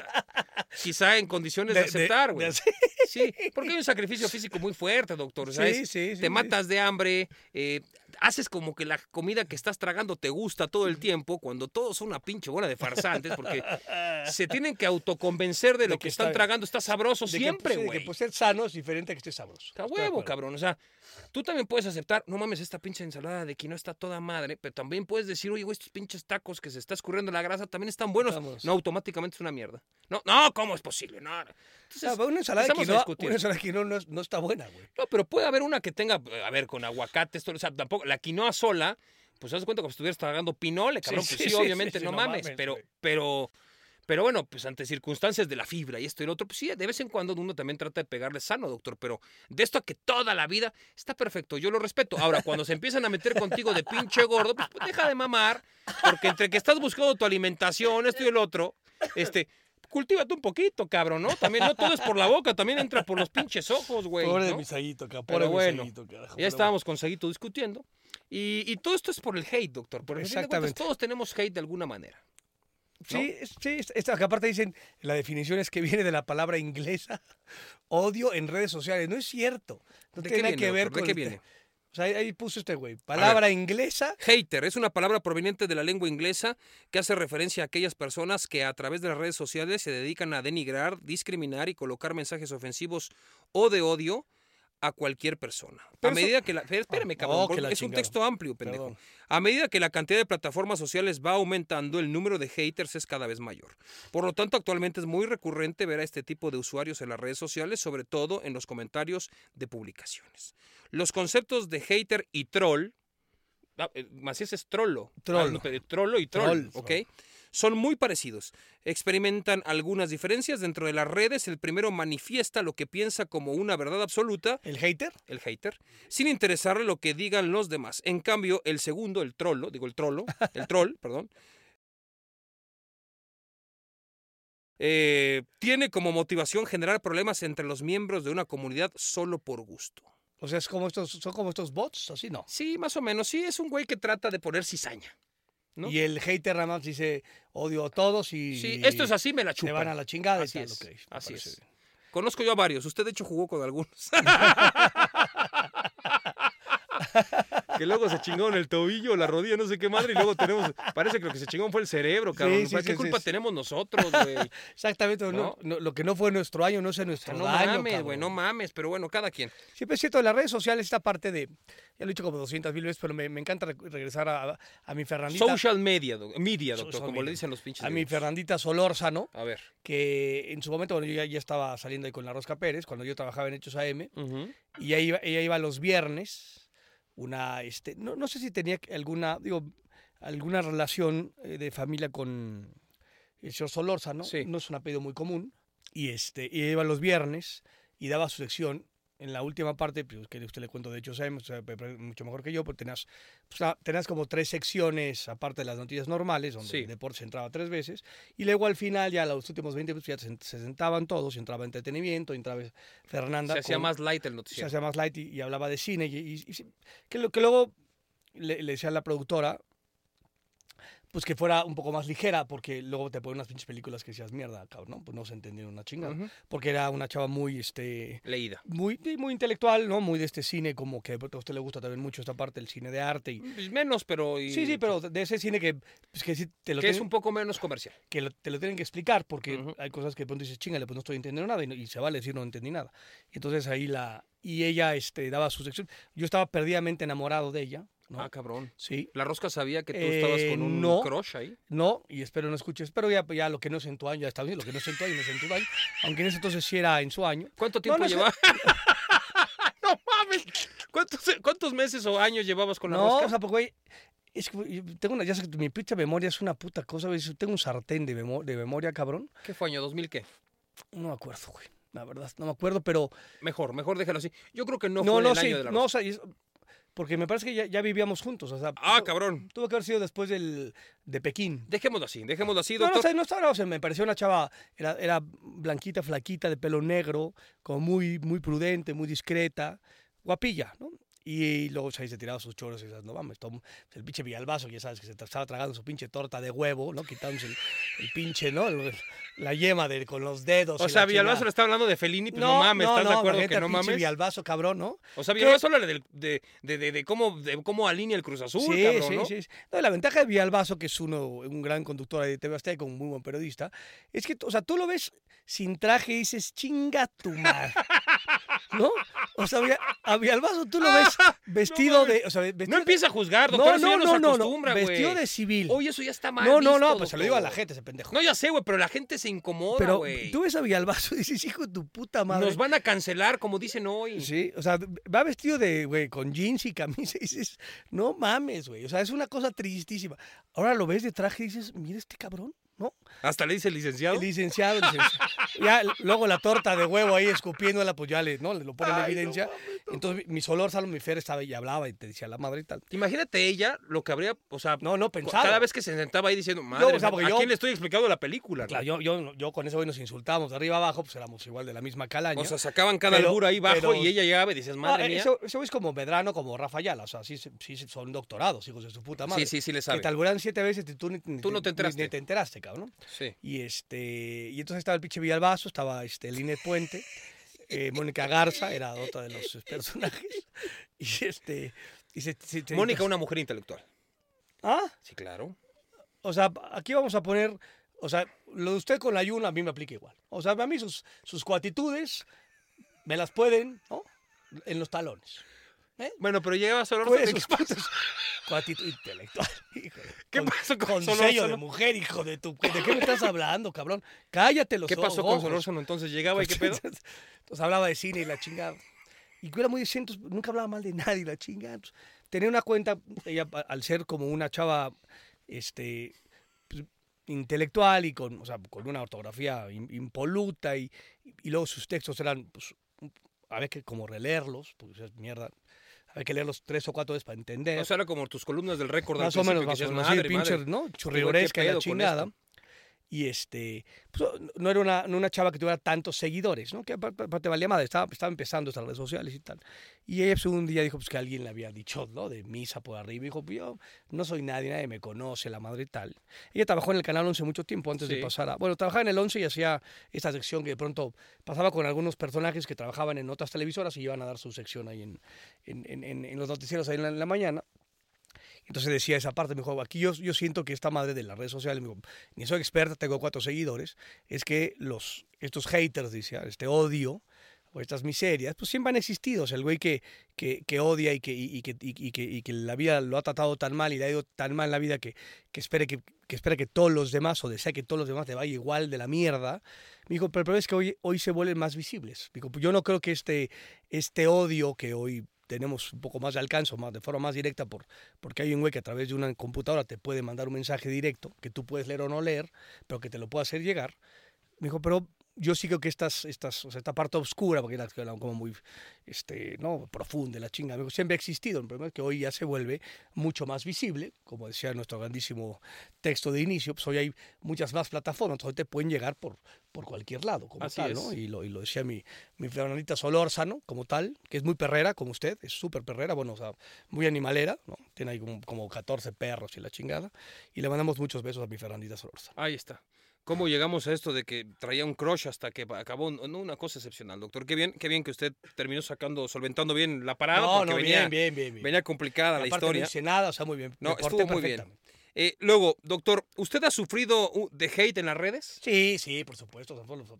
quizá en condiciones de, aceptar, güey. Sí, porque hay un sacrificio físico muy fuerte, doctor. Sí, sí, sí, te matas de hambre, eh, haces como que la comida que estás tragando te gusta todo el tiempo, cuando todos son una pinche bola de farsantes, porque se tienen que autoconvencer de lo que, que están está- tragando, está sabroso de siempre, güey. que pues ser sano es diferente a que esté sabroso. Está huevo, cabrón. O sea, tú también puedes aceptar, no mames, esta pinche ensalada de quinoa está toda madre, pero también puedes decir, oye, güey, estos pinches tacos que se está escurriendo la grasa también están buenos. No, automáticamente es una mierda. No, no, ¿cómo es posible? No. Entonces, Ah, una ensalada de quinoa, una ensalada de quinoa no, es- no está buena, güey. no, pero puede haber una que tenga, a ver, con aguacate, esto, o sea, tampoco, la quinoa sola, pues haz de cuenta como si estuvieras tragando pinole, cabrón. Sí, pues sí, obviamente, sí, no, no mames, mames, pero, pero, pero bueno, pues ante circunstancias de la fibra y esto y lo otro, pues sí, de vez en cuando uno también trata de pegarle sano, doctor, pero de esto a que toda la vida está perfecto, yo lo respeto. Ahora, cuando se empiezan a meter contigo de pinche gordo, pues, pues, deja de mamar, porque entre que estás buscando tu alimentación, esto y el otro, este... Cultívate un poquito, cabrón, ¿no? También no todo es por la boca, también entra por los pinches ojos, güey. Pobre de ¿no? mi Saguito. Pero Pobre de mi bueno, Saguito, carajo, Ya pero estábamos con Saguito discutiendo. Y, y todo esto es por el hate, doctor. Porque de cuentas, Exactamente. todos tenemos hate de alguna manera. Sí, sí, esta, que aparte dicen, la definición es que viene de la palabra inglesa, odio en redes sociales. No es cierto. No ¿De tiene qué viene, que ver doctor? ¿De con... qué viene? O sea, ahí, ahí puso este güey, palabra inglesa. Hater es una palabra proveniente de la lengua inglesa que hace referencia a aquellas personas que a través de las redes sociales se dedican a denigrar, discriminar y colocar mensajes ofensivos o de odio a cualquier persona. Pero a medida que la... Espérame, Ah, cabrón, oh, es un texto amplio, pendejo. Perdón. A medida que la cantidad de plataformas sociales va aumentando, el número de haters es cada vez mayor. Por lo tanto, actualmente es muy recurrente ver a este tipo de usuarios en las redes sociales, sobre todo en los comentarios de publicaciones. Los conceptos de hater y troll, ah, eh, Macías es trollo, Trollo. Ah, no, trollo y troll, Troll, ¿ok? Son muy parecidos. Experimentan algunas diferencias dentro de las redes. El primero manifiesta lo que piensa como una verdad absoluta, ¿El hater? el hater, sin interesarle lo que digan los demás. En cambio, el segundo, el trollo, digo el trollo, el troll, perdón, eh, tiene como motivación generar problemas entre los miembros de una comunidad solo por gusto. O sea, es como estos, son como estos bots, así no. Sí, más o menos. Sí, es un güey que trata de poner cizaña. ¿No? Y el hater nada más dice odio a todos y Sí, esto es así, me la se chupan. van a la chingada Así y tal. es, ok, me así es. bien. Conozco yo a varios. Usted, de hecho, jugó con algunos. que luego se chingó en el tobillo, la rodilla, no sé qué madre, y luego tenemos. Parece que lo que se chingó fue el cerebro, cabrón. Sí, sí, ¿Qué sí, culpa tenemos nosotros, güey? Exactamente, no, ¿No? no, lo que no fue nuestro año no es O nuestro sea, no daño. mames, güey, no mames, pero bueno, cada quien. Siempre es cierto, en las redes sociales esta parte de, ya lo he dicho como 200 mil veces, pero me, me encanta re- regresar a, a mi Fernandita, Social media, doc- media, doctor, Social como le dicen los pinches. a mi. Fernandita Solórzano, A ver. que en su momento, bueno, yo ya, ya estaba saliendo ahí con la Rosca Pérez, cuando yo trabajaba en Hechos AM, Ujú. y ella iba, ella iba los viernes, una, este, no, no sé si tenía alguna, digo, alguna relación eh, de familia con el señor Solórzano, Sí. no es un apellido muy común, y este, y iba los viernes y daba su sección en la última parte, pues que usted le cuento de Hechos AM, o sea, pe- pe- mucho mejor que yo, porque tenías, pues, tenías como tres secciones, aparte de las noticias normales, donde Sí. el deporte se entraba tres veces, y luego al final, ya los últimos 20 minutos, ya se, se sentaban todos, y entraba entretenimiento, y entraba Fernanda. Se hacía con- más light el se noticiero. hacía más light y, y hablaba de cine. Y, y- y que, lo, que luego le, le decía a la productora, pues que fuera un poco más ligera, porque luego te ponen unas pinches películas que decías, mierda, cabrón, ¿no? Pues no se entendieron una chingada. Ujú. Porque era una chava muy, este, Leída. muy, muy intelectual, ¿no? Muy de este cine, como que a usted le gusta también mucho esta parte del cine de arte. Y, Pues menos, pero. y- sí, sí, pero de ese cine que, pues que sí te lo Que es un poco menos comercial. que lo- te lo tienen que explicar porque Ujú. hay cosas que de pronto dices, chingale, pues no estoy entendiendo nada y, no- y se vale decir no entendí nada. Y entonces ahí la... Y ella este, daba su sección. Yo estaba perdidamente enamorado de ella, ¿no? Ah, cabrón. Sí. La rosca sabía que tú Eh, estabas con un no. crush ahí. No, y espero no escuches. Pero ya, ya lo que no es en tu año, ya está bien. Lo que no es en tu año, no es en tu año. Aunque en ese entonces sí era en su año. ¿Cuánto tiempo no sé. llevaba? no mames. ¿Cuántos, ¿Cuántos meses o años llevabas con la no, rosca? o sea, porque, güey, es que tengo una... Ya sé que mi pinche memoria es una puta cosa, güey. Tengo un sartén de, memo- de memoria, cabrón. ¿Qué fue año? ¿2000 qué? No me acuerdo, güey. La verdad, no me acuerdo, pero... Mejor, mejor déjalo así. Yo creo que no, No, fue no, el sí, año de la no, o sea, porque me parece que ya, ya vivíamos juntos, o sea, Ah, cabrón. tuvo que haber sido después del de Pekín. Dejémoslo así, dejémoslo así, No, no, o sea, no estaba, o sea, me pareció una chava, era, era blanquita, flaquita, de pelo negro, como muy, muy prudente, muy discreta, guapilla, ¿no? Y, luego ahí se tiraba sus choros y esas, no mames, tom- el pinche Villalbazo, ya sabes, que se estaba tragando su pinche torta de huevo, ¿no? Quitándose el, el pinche, ¿no? El- la yema de, con los dedos. o sea, la Villalbazo le está hablando de Fellini, pues no, mames, ¿estás de acuerdo que no mames? Villalbazo, cabrón, ¿no? O sea. Villalbazo habla de, de, de, de cómo, de cómo alinea el Cruz Azul, sí, cabrón, sí, ¿no? sí, sí. No, la ventaja de Villalbazo, que es uno, un gran conductor de TV Azteca, un muy buen periodista, es que, o sea, tú lo ves sin traje y dices, chinga tu madre. ¿No? O sea, Villa- a Villalbazo tú lo ves vestido mames. de. O sea, vestido No empieza a juzgar, doctor, eso ya no, acostumbra, güey. Vestido de civil. Oye, eso ya está mal no, no, no, pues se lo digo a la gente, ese pendejo. No, ya sé, güey, pero la gente se incomoda, Pero güey. tú ves a Villalbazo y dices, hijo de tu puta madre. Nos van a cancelar, como dicen hoy. Sí, o sea, va vestido de, güey, con jeans y camisa y dices, no mames, güey. O sea, es una cosa tristísima. Ahora lo ves de traje y dices, mira este cabrón, ¿no? Hasta le dice licenciado. El licenciado, licenciado. Ya luego la torta de huevo ahí escupiéndola, pues ya le, ¿no? le lo pone en no evidencia. Entonces mi solor, Salón, mi Fer estaba y hablaba y te decía la madre y tal. Imagínate ella lo que habría, o sea, No, no, pensaba. cada vez que se sentaba ahí diciendo, madre, o sea, mía, porque ¿a yo- quién le estoy explicando la película? no?" Claro, yo, yo, yo con ese güey nos insultábamos de arriba abajo, pues éramos igual de la misma calaña. O sea, sacaban cada albur ahí bajo pero- y ella llegaba y dices, No, madre eh, mía. ese güey es como Medrano, como Rafa o sea, sí, sí son doctorados, hijos de su puta madre. Sí, sí, sí le Que sabe. te alburean siete veces y tú, ni, ni Tú no te ni- enteraste. Ni, te enteraste, cabrón. Sí. Y este y entonces estaba el pinche Villalbazo, estaba este Linet Puente, eh, Mónica Garza era otra de los personajes. Y este y se- se- se- Mónica, una mujer intelectual. Ah, Sí, claro. o sea, aquí vamos a poner, o sea, lo de usted con la ayuna a mí me aplica igual. O sea, a mí sus sus cuatitudes me las pueden, ¿no? En los talones. Bueno, pero llegaba. Pues, ¿Qué sus pasa? putas cuatitud intelectual. ¿Qué con- pasó con Con Solórzano? sello de mujer, hijo de tu... ¿De qué me estás hablando, cabrón? Cállate los ¿Qué pasó con ojos. Solórzano? Entonces llegaba y qué pedo. Entonces hablaba de cine y la chingada. Y que era muy decente, entonces, nunca hablaba mal de nadie, la chingada. Tenía una cuenta, ella a- al ser como una chava este, pues, intelectual y con, o sea, con una ortografía im- impoluta y, y luego sus textos eran, pues, había que como releerlos, pues es mierda. Había que leerlos tres o cuatro veces para entender. O sea, era como tus columnas del récord. más o menos, principio, más que o menos, pinche. ¿no? Churriguresca y la chingada. Y este, pues, no era una, no una chava que tuviera tantos seguidores, ¿no? Que aparte valía madre, estaba, estaba empezando estas redes sociales y tal. Y ella pues, un día dijo pues, que alguien le había dicho, ¿no? De misa por arriba. Y dijo, pues yo no soy nadie, nadie me conoce, la madre y tal. Ella trabajó en el Canal 11 mucho tiempo antes Sí. de pasar a... Bueno, trabajaba en el 11 y hacía esta sección que de pronto pasaba con algunos personajes que trabajaban en otras televisoras y iban a dar su sección ahí en, en, en- en- en los noticieros ahí en la, en la mañana. Entonces decía esa parte, me dijo, aquí yo, yo siento que esta madre de las redes sociales, me ni soy experta, tengo cuatro seguidores, es que los, estos haters, dice, este odio o estas miserias, pues siempre han existido. O sea, el güey que, que, que odia y que, y, que, y, que, y que la vida lo ha tratado tan mal y le ha ido tan mal en la vida que, que espere que, que espera que todos los demás o desea que todos los demás te vaya igual de la mierda. Me dijo, pero el problema es que hoy, hoy se vuelven más visibles. Dijo, yo no creo que este, este odio que hoy tenemos un poco más de alcance, más, de forma más directa, por, porque hay un güey que a través de una computadora te puede mandar un mensaje directo, que tú puedes leer o no leer, pero que te lo puede hacer llegar. Me dijo, pero yo sí creo que estas, estas, o sea, esta parte oscura, porque era como muy este, ¿no? profunda, la chinga, siempre ha existido. El problema es que hoy ya se vuelve mucho más visible, como decía nuestro grandísimo texto de inicio, pues hoy hay muchas más plataformas, hoy te pueden llegar por, por cualquier lado, como Así tal. ¿no? Y lo, y lo decía mi, mi Fernandita Solórzano, como tal, que es muy perrera, como usted, es súper perrera, bueno, o sea, muy animalera, ¿no? Tiene ahí como, como 14 perros y la chingada. Y le mandamos muchos besos a mi Fernandita Solórzano. Ahí está. ¿Cómo llegamos a esto de que traía un crush hasta que acabó en una cosa excepcional, doctor? Qué bien, qué bien que usted terminó sacando, solventando bien la parada, no, porque no, venía, bien, bien, bien, bien. venía complicada la Aparte No historia. hice nada, o sea, muy bien. No, estuvo muy bien. Eh, luego, doctor, ¿usted ha sufrido uh, de hate en las redes? Sí, sí, por supuesto.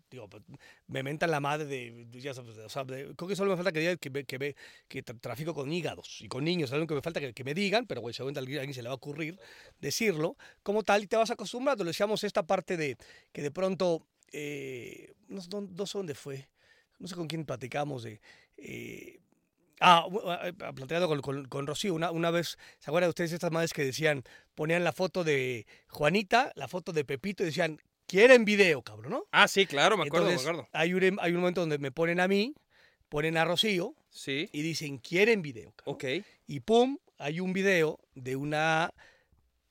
digo, pues, me mentan la madre de, ya o sea, creo que solo me falta que digan que, trafico con hígados y con niños. Es lo que me falta que, me digan, pero güey, seguramente alguien, se le va a ocurrir decirlo. Como tal, y te vas acostumbrando. Le decíamos esta parte de que de pronto, eh, no, no, no sé dónde fue, no sé con quién platicamos de... eh, Ah, platicando con, con, con Rocío, una, una vez, ¿se acuerdan ustedes de estas madres que decían, ponían la foto de Juanita, la foto de Pepito y decían, quieren video, cabrón, ¿no? Ah, sí, claro, me acuerdo, Entonces, me acuerdo. Hay un, hay un momento donde me ponen a mí, ponen a Rocío Sí, y dicen, quieren video, cabrón. ok. Y pum, hay un video de una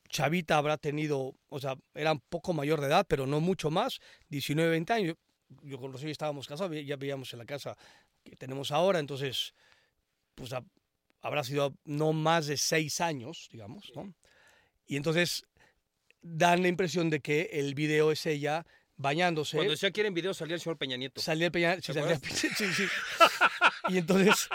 chavita, habrá tenido, o sea, era un poco mayor de edad, pero no mucho más, 19, 20 años. Yo con Rocío estábamos casados, ya veíamos en la casa que tenemos ahora, entonces, pues ha- habrá sido no más de 6 años, digamos, ¿no? Y entonces dan la impresión de que el video es ella bañándose. Cuando decía quieren video salía el señor Peña Nieto. Salía el Peña, sí, sí, sí. Y entonces,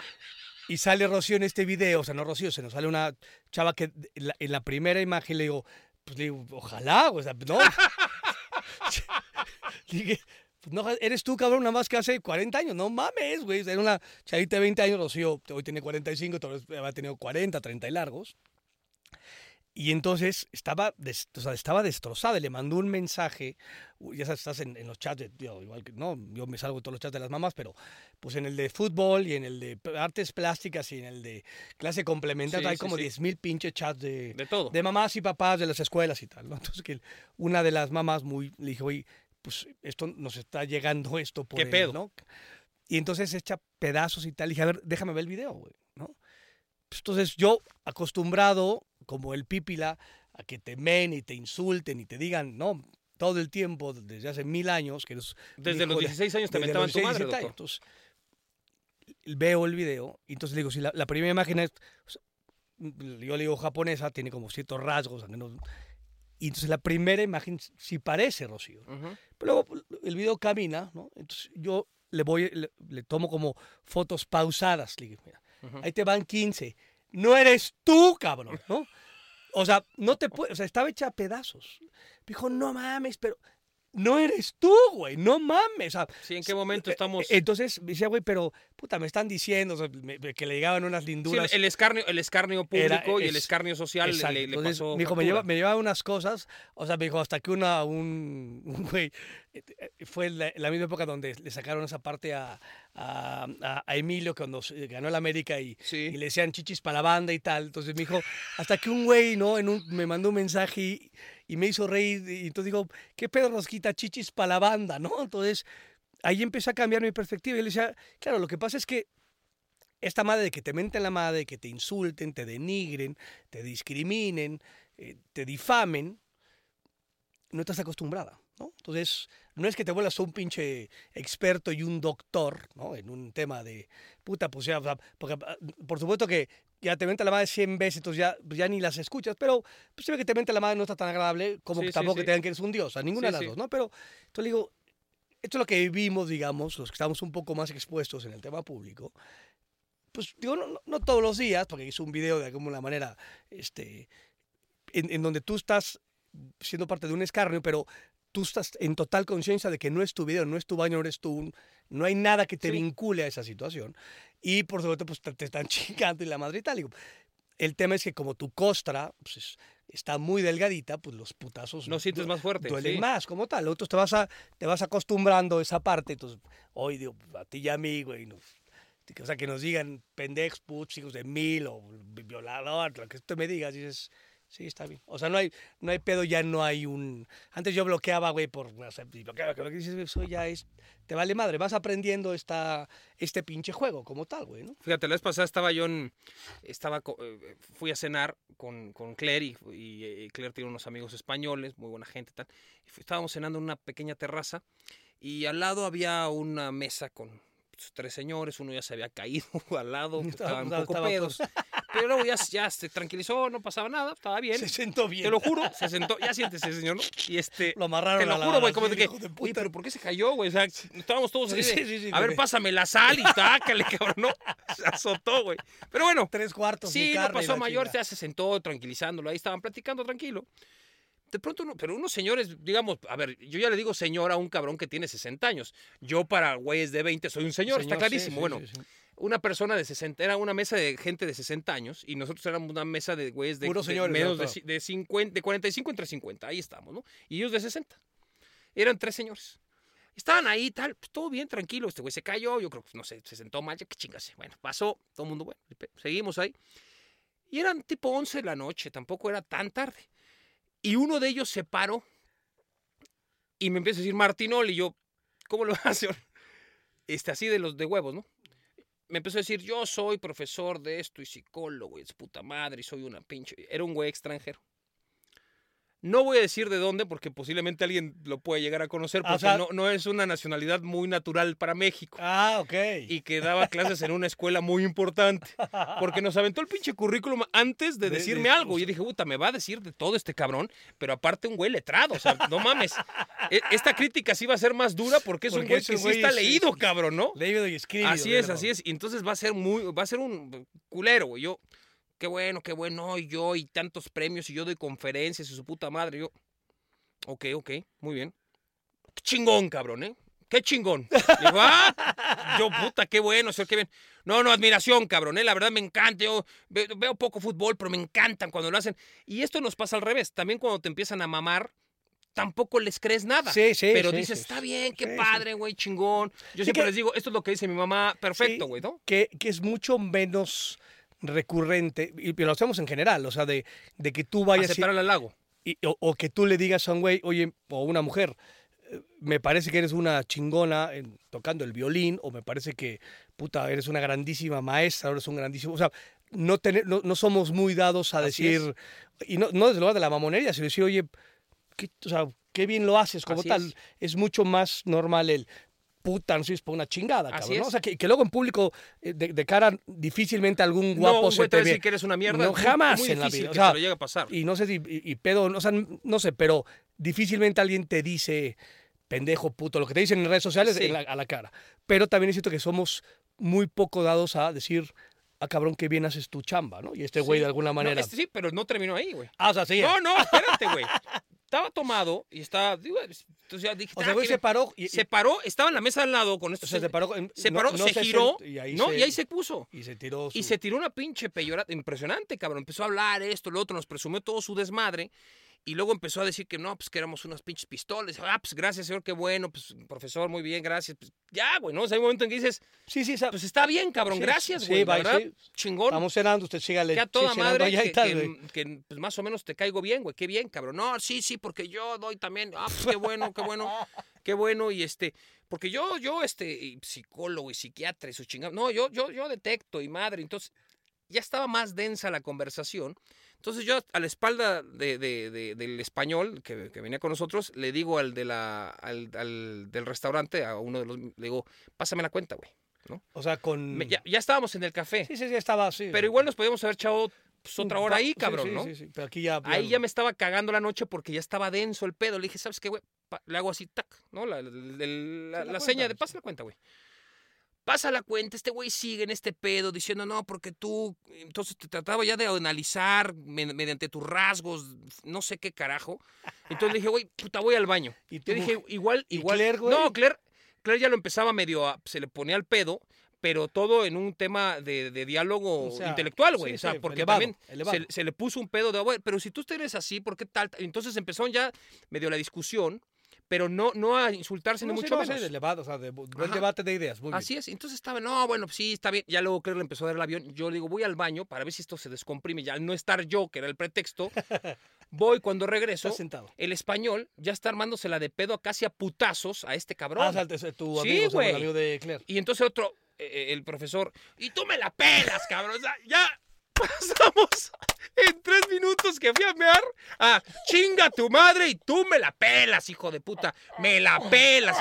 y sale Rocío en este video, o sea, no Rocío, se nos sale una chava que en la, en la primera imagen le digo, pues le digo, ojalá, o sea, no. Dije, pues no, eres tú, cabrón, nada más que hace 40 años, no mames, güey. Era una chavita de 20 años, Rocío hoy tiene 45, tal vez había tenido 40, 30 y largos. Y entonces estaba, des- o sea, estaba destrozada. y Le mandó un mensaje. Ya sabes, estás en, en los chats, de, digo, igual que no, yo me salgo de todos los chats de las mamás, pero pues en el de fútbol y en el de artes plásticas y en el de clase complementaria Sí, hay sí, como sí. 10.000 pinches chats de, De todo. de mamás y papás de las escuelas y tal. ¿no? Entonces que una de las mamás muy le dijo, oye, pues esto nos está llegando esto por ¿Qué el", pedo? ¿no? Y entonces echa pedazos y tal. Y dije, a ver, déjame ver el video, güey, ¿no? Pues, entonces yo, acostumbrado, como el pípila, a que te men y te insulten y te digan, no, todo el tiempo, desde hace mil años, que eres Desde los de- 16 años te mentaban tu 16, madre, 17 años. doctor. Entonces, veo el video y entonces le digo, si la, la primera imagen es, o sea, yo le digo japonesa, tiene como ciertos rasgos, aunque no- y entonces la primera imagen sí parece Rocío. Ujú. Pero luego el video camina, ¿no? Entonces yo le voy, le, le tomo como fotos pausadas. Le digo, mira, Ujú. ahí te van 15. No eres tú, cabrón, ¿no? O sea, no te puedes, o sea, estaba hecha a pedazos. Dijo, no mames, pero no eres tú, güey, no mames. O sea, Sí, ¿en qué momento estamos? eh, Entonces me decía, güey, pero puta, me están diciendo o sea, me- me- que le llegaban unas Sí, el, linduras. el escarnio, el escarnio público Era- y el es- escarnio social le- Exacto. le, le Entonces, pasó. me dijo, me lleva, me llevaba unas cosas, o sea, me dijo, hasta que una, un, un güey, eh, eh, fue la, la misma época donde le sacaron esa parte a, a, a- Emilio cuando ganó el América y, Sí. y le decían chichis para la banda y tal. Entonces me dijo, hasta que un güey, ¿no? En un, me mandó un mensaje y, y me hizo reír. Y entonces digo, ¿qué pedo Rosquita? Chichis para la banda, ¿no? Entonces ahí empecé a cambiar mi perspectiva. Y le decía, claro, lo que pasa es que esta madre de que te menten la madre, que te insulten, te denigren, te discriminen, eh, te difamen, no estás acostumbrada, ¿no? Entonces, no es que te vuelvas un pinche experto y un doctor, ¿no? En un tema de puta, pues ya, porque, ah, por supuesto que ya te menta la madre 100 veces, entonces ya, pues ya ni las escuchas, pero pues se ve que te menta la madre no está tan agradable como Sí, que tampoco sí. que te digan que eres un dios, a ninguna de las dos, ¿no? Pero entonces le digo, esto es lo que vivimos, digamos, los que estamos un poco más expuestos en el tema público, pues digo, no, no- no todos los días, porque hice un video de alguna manera, este, en, en donde tú estás siendo parte de un escarnio, pero tú estás en total conciencia de que no es tu video, no es tu baño, no eres tú, no hay nada que te Sí. vincule a esa situación. Y por supuesto, pues te, te están chingando y la madre y tal. Digo, el tema es que como tu costra pues, es- está muy delgadita, pues los putazos Lo sientes más fuerte. duelen sí. más, como tal. Otros te vas, a, te vas acostumbrando a esa parte. Entonces, hoy digo, a ti y a mí, güey, no, o sea, que nos digan pendejos, putos, hijos de mil o violador, lo que tú me digas, dices, Sí, está bien. O sea, no hay, no hay pedo, ya no hay un... Antes yo bloqueaba, güey, por... O sea, bloqueaba, que lo que dices, eso ya es... Te vale madre, vas aprendiendo esta, este pinche juego como tal, güey, ¿no? Fíjate, la vez pasada estaba yo en. Estaba, eh, fui a cenar con, con Claire y, y, Claire tiene unos amigos españoles, muy buena gente y tal. Y estábamos cenando en una pequeña terraza y al lado había una mesa con pues, tres señores, uno ya se había caído al lado, Estaba- estaban un poco estaba pedos. Pero luego ya, ya se tranquilizó, no pasaba nada, estaba bien. Se sentó bien. Te lo juro, se sentó, ya siéntese, señor, ¿no? Y este. Lo amarraron Te lo juro, güey, como de que, de oye, puta". pero ¿por qué se cayó, güey? O sea, estábamos todos así Sí, sí, sí, a ver, pásame la sal y tácale, cabrón, no, se azotó, güey. Pero bueno, Tres cuartos sí, no pasó a mayor, ya se sentó tranquilizándolo, ahí estaban platicando tranquilo. De pronto, uno- pero unos señores, digamos, a ver, yo ya le digo señor a un cabrón que tiene 60 años. Yo para güeyes de 20 soy un señor, está sí, clarísimo. sí, bueno, sí, sí. Una persona de 60, era una mesa de gente de 60 años y nosotros éramos una mesa de güeyes de, de menos de, de 50, de 45 entre 50, ahí estamos, ¿no? Y ellos de 60. Eran tres señores. Estaban ahí, tal, pues, todo bien, tranquilo. Este güey se cayó, yo creo que, no sé, se sentó mal, ya que chingase. Bueno, pasó, todo el mundo, bueno, seguimos ahí. Y eran tipo 11 de la noche, tampoco era tan tarde. Y uno de ellos se paró y me empieza a decir Martinol y yo, ¿cómo lo hace? Este, así de los de huevos, ¿no? Me empezó a decir, yo soy profesor de esto y psicólogo y es puta madre y soy una pinche... Era un güey extranjero. No voy a decir de dónde porque posiblemente alguien lo pueda llegar a conocer Ah, o porque sea- no, no es una nacionalidad muy natural para México Ah, ok. y que daba clases en una escuela muy importante. Porque nos aventó el pinche currículum antes de De- decirme de- algo. Y yo dije, puta, me va a decir de todo este cabrón, pero aparte un güey letrado. O sea, no mames. E- Esta crítica sí va a ser más dura porque es un güey ese que sí está es- leído, es- cabrón, ¿no? Leído y escrito. Así es, así es. Y entonces va a ser muy, va a ser un culero, güey. Yo, qué bueno, qué bueno, y yo, y tantos premios, y yo doy conferencias, y su puta madre. Yo, ok, ok, muy bien. Qué chingón, cabrón, ¿eh? Qué chingón. Digo, ah, yo, puta, qué bueno, señor, qué bien. No, no, admiración, cabrón, ¿eh? La verdad me encanta. Yo ve- veo poco fútbol, pero me encantan cuando lo hacen. Y esto nos pasa al revés. También cuando te empiezan a mamar, tampoco les crees nada. Sí, sí, Pero sí, dices, sí, está bien, qué sí, padre, güey, chingón. Yo siempre que- les digo, esto es lo que dice mi mamá, perfecto, güey, ¿no? Que, que es mucho menos recurrente, y, y lo hacemos en general, o sea, de, de que tú vayas Aceptar al lago. y- o, o que tú le digas a un güey, oye, o una mujer, eh, me parece que eres una chingona en- tocando el violín, o me parece que, puta, eres una grandísima maestra, eres un grandísimo... O sea, no, tener- no, no somos muy dados a Así decir, y no, no desde luego de la mamonería, sino decir, oye, qué, o sea, qué bien lo haces como Así tal. es. Es. mucho más normal el puta, no sirves para una chingada, Así cabrón. ¿no? O sea, que, que luego en público, eh, de, de cara, difícilmente algún guapo se te te ve. decir que eres una mierda. No, jamás muy en la vida, o que sea, te lo llegue a pasar. Y no sé si, y, y pedo, o sea, no sé, pero difícilmente alguien te dice pendejo, puto, lo que te dicen en redes sociales Sí. en la- a la cara. Pero también es cierto que somos muy poco dados a decir, ah, cabrón, qué bien haces tu chamba, ¿no? Y este güey Sí. de alguna No, manera. este sí, pero no terminó ahí, güey. Ah, o sea, sí. No, no, espérate, güey. Estaba tomado y estaba. digo, Entonces ya dije. o sea, "Ah, güey qué se bien". paró y, Se paró, estaba en la mesa al lado con esto. o sea, se paró, en- se no- paró, no se giró. y ahí no, se, y ahí se puso. y se tiró Y se tiró una pinche peyorata impresionante, cabrón. Empezó a hablar esto, lo otro, nos presumió todo su desmadre. Y luego empezó a decir que no, pues que éramos unas pinches pistolas. Ah, pues gracias, señor, qué bueno. Pues, profesor, muy bien, gracias. Pues, ya, güey, ¿no? O sea, hay un momento en que dices, Sí, sí, pues está bien, cabrón, Sí, gracias, sí, güey. la bye, verdad, sí. chingón. estamos cenando, usted sígale. Que a sí, toda madre que, pues, más o menos te caigo bien, güey. Qué bien, cabrón. No, sí, sí, porque yo doy también. Ah, pues qué bueno, qué bueno, qué bueno. Y este, porque yo, yo, este, psicólogo y psiquiatra y sus chingados. No, yo, yo, yo detecto y madre. Entonces, ya estaba más densa la conversación. Entonces yo a la espalda de, de- de- del español que, que venía con nosotros, le digo al, de la, al, al del restaurante, a uno de los, le digo, pásame la cuenta, güey. O sea, con... Me- Ya, ya estábamos en el café, Sí, sí, sí, estaba así. pero igual nos podíamos haber echado pues, otra hora ahí, cabrón, sí, ¿no? Sí, sí, pero aquí ya... Ahí ya me estaba cagando la noche porque ya estaba denso el pedo. Le dije, ¿sabes qué, güey? Le hago así, tac, ¿no? La, la- la la seña de pasa la cuenta, güey. Pasa la cuenta, este güey sigue en este pedo diciendo, no, porque tú, entonces te trataba ya de analizar me- mediante tus rasgos, no sé qué carajo. Entonces le dije, güey, puta, voy al baño. ¿Y Yo dije, igual, ¿Y igual. Claire, güey? no, Claire, Claire ya lo empezaba medio, a- se le ponía al pedo, pero todo en un tema de, de diálogo O sea, intelectual, güey. sí, o sea, sí, porque elevado, también elevado. se, se le puso un pedo de, güey, pero si tú eres así, ¿por qué tal? Entonces empezó ya medio la discusión, pero no, no a insultarse ni No, sí, mucho no, sí, menos. debate, o sea, de buen debate de ideas. Muy bien. Así es, entonces estaba, no, bueno, pues sí, está bien. Ya luego creo que le empezó a dar el avión. Yo le digo, voy al baño para ver si esto se descomprime. Ya al no estar yo, que era el pretexto, voy cuando regreso. Sentado. El español ya está armándosela de pedo casi a putazos a este cabrón. Ah, o sea, te- tu Sí, amigo, o sea, el güey. amigo de Claire. Y entonces otro, eh, el profesor, y tú me la pelas, cabrón. O sea, ya pasamos en tres minutos que fui a mear a chinga tu madre y tú me la pelas, hijo de puta. Me la pelas.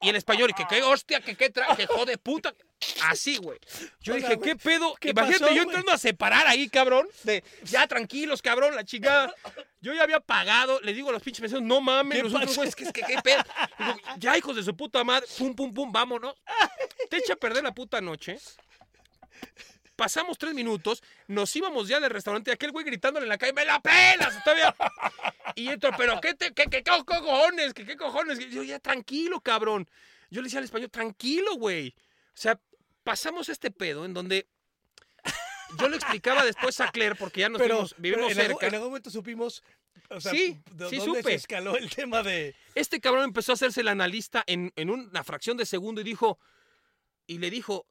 Y el español, y que qué hostia, que qué tra que hijo de puta. Así, güey. Yo dije, ¿qué pedo? ¿qué Imagínate pasó, yo entrando a separar ahí, cabrón. De, ya tranquilos, cabrón, la chingada. Yo ya había pagado, le digo a los pinches meseros, no mames, ¿Qué los otros güeyes, que es que qué pedo. Digo, ya, hijos de su puta madre, pum, pum, pum, vámonos. Te echa a perder la puta noche. Pasamos tres minutos, nos íbamos ya del restaurante y aquel güey gritándole en la calle, ¡me la pelas! Todavía. Y entro, ¿pero qué, te, qué, qué, qué cojones? ¿Qué, qué cojones? Y yo, ya, tranquilo, cabrón. Yo le decía al español, tranquilo, güey. O sea, pasamos este pedo en donde yo le explicaba después a Claire, porque ya nos Pero, vimos- pero vivimos algún, cerca. en algún momento supimos. O sea, Sí, ¿de sí dónde supe. se escaló el tema de. Este cabrón empezó a hacerse el analista en, en una fracción de segundo y dijo, y le dijo,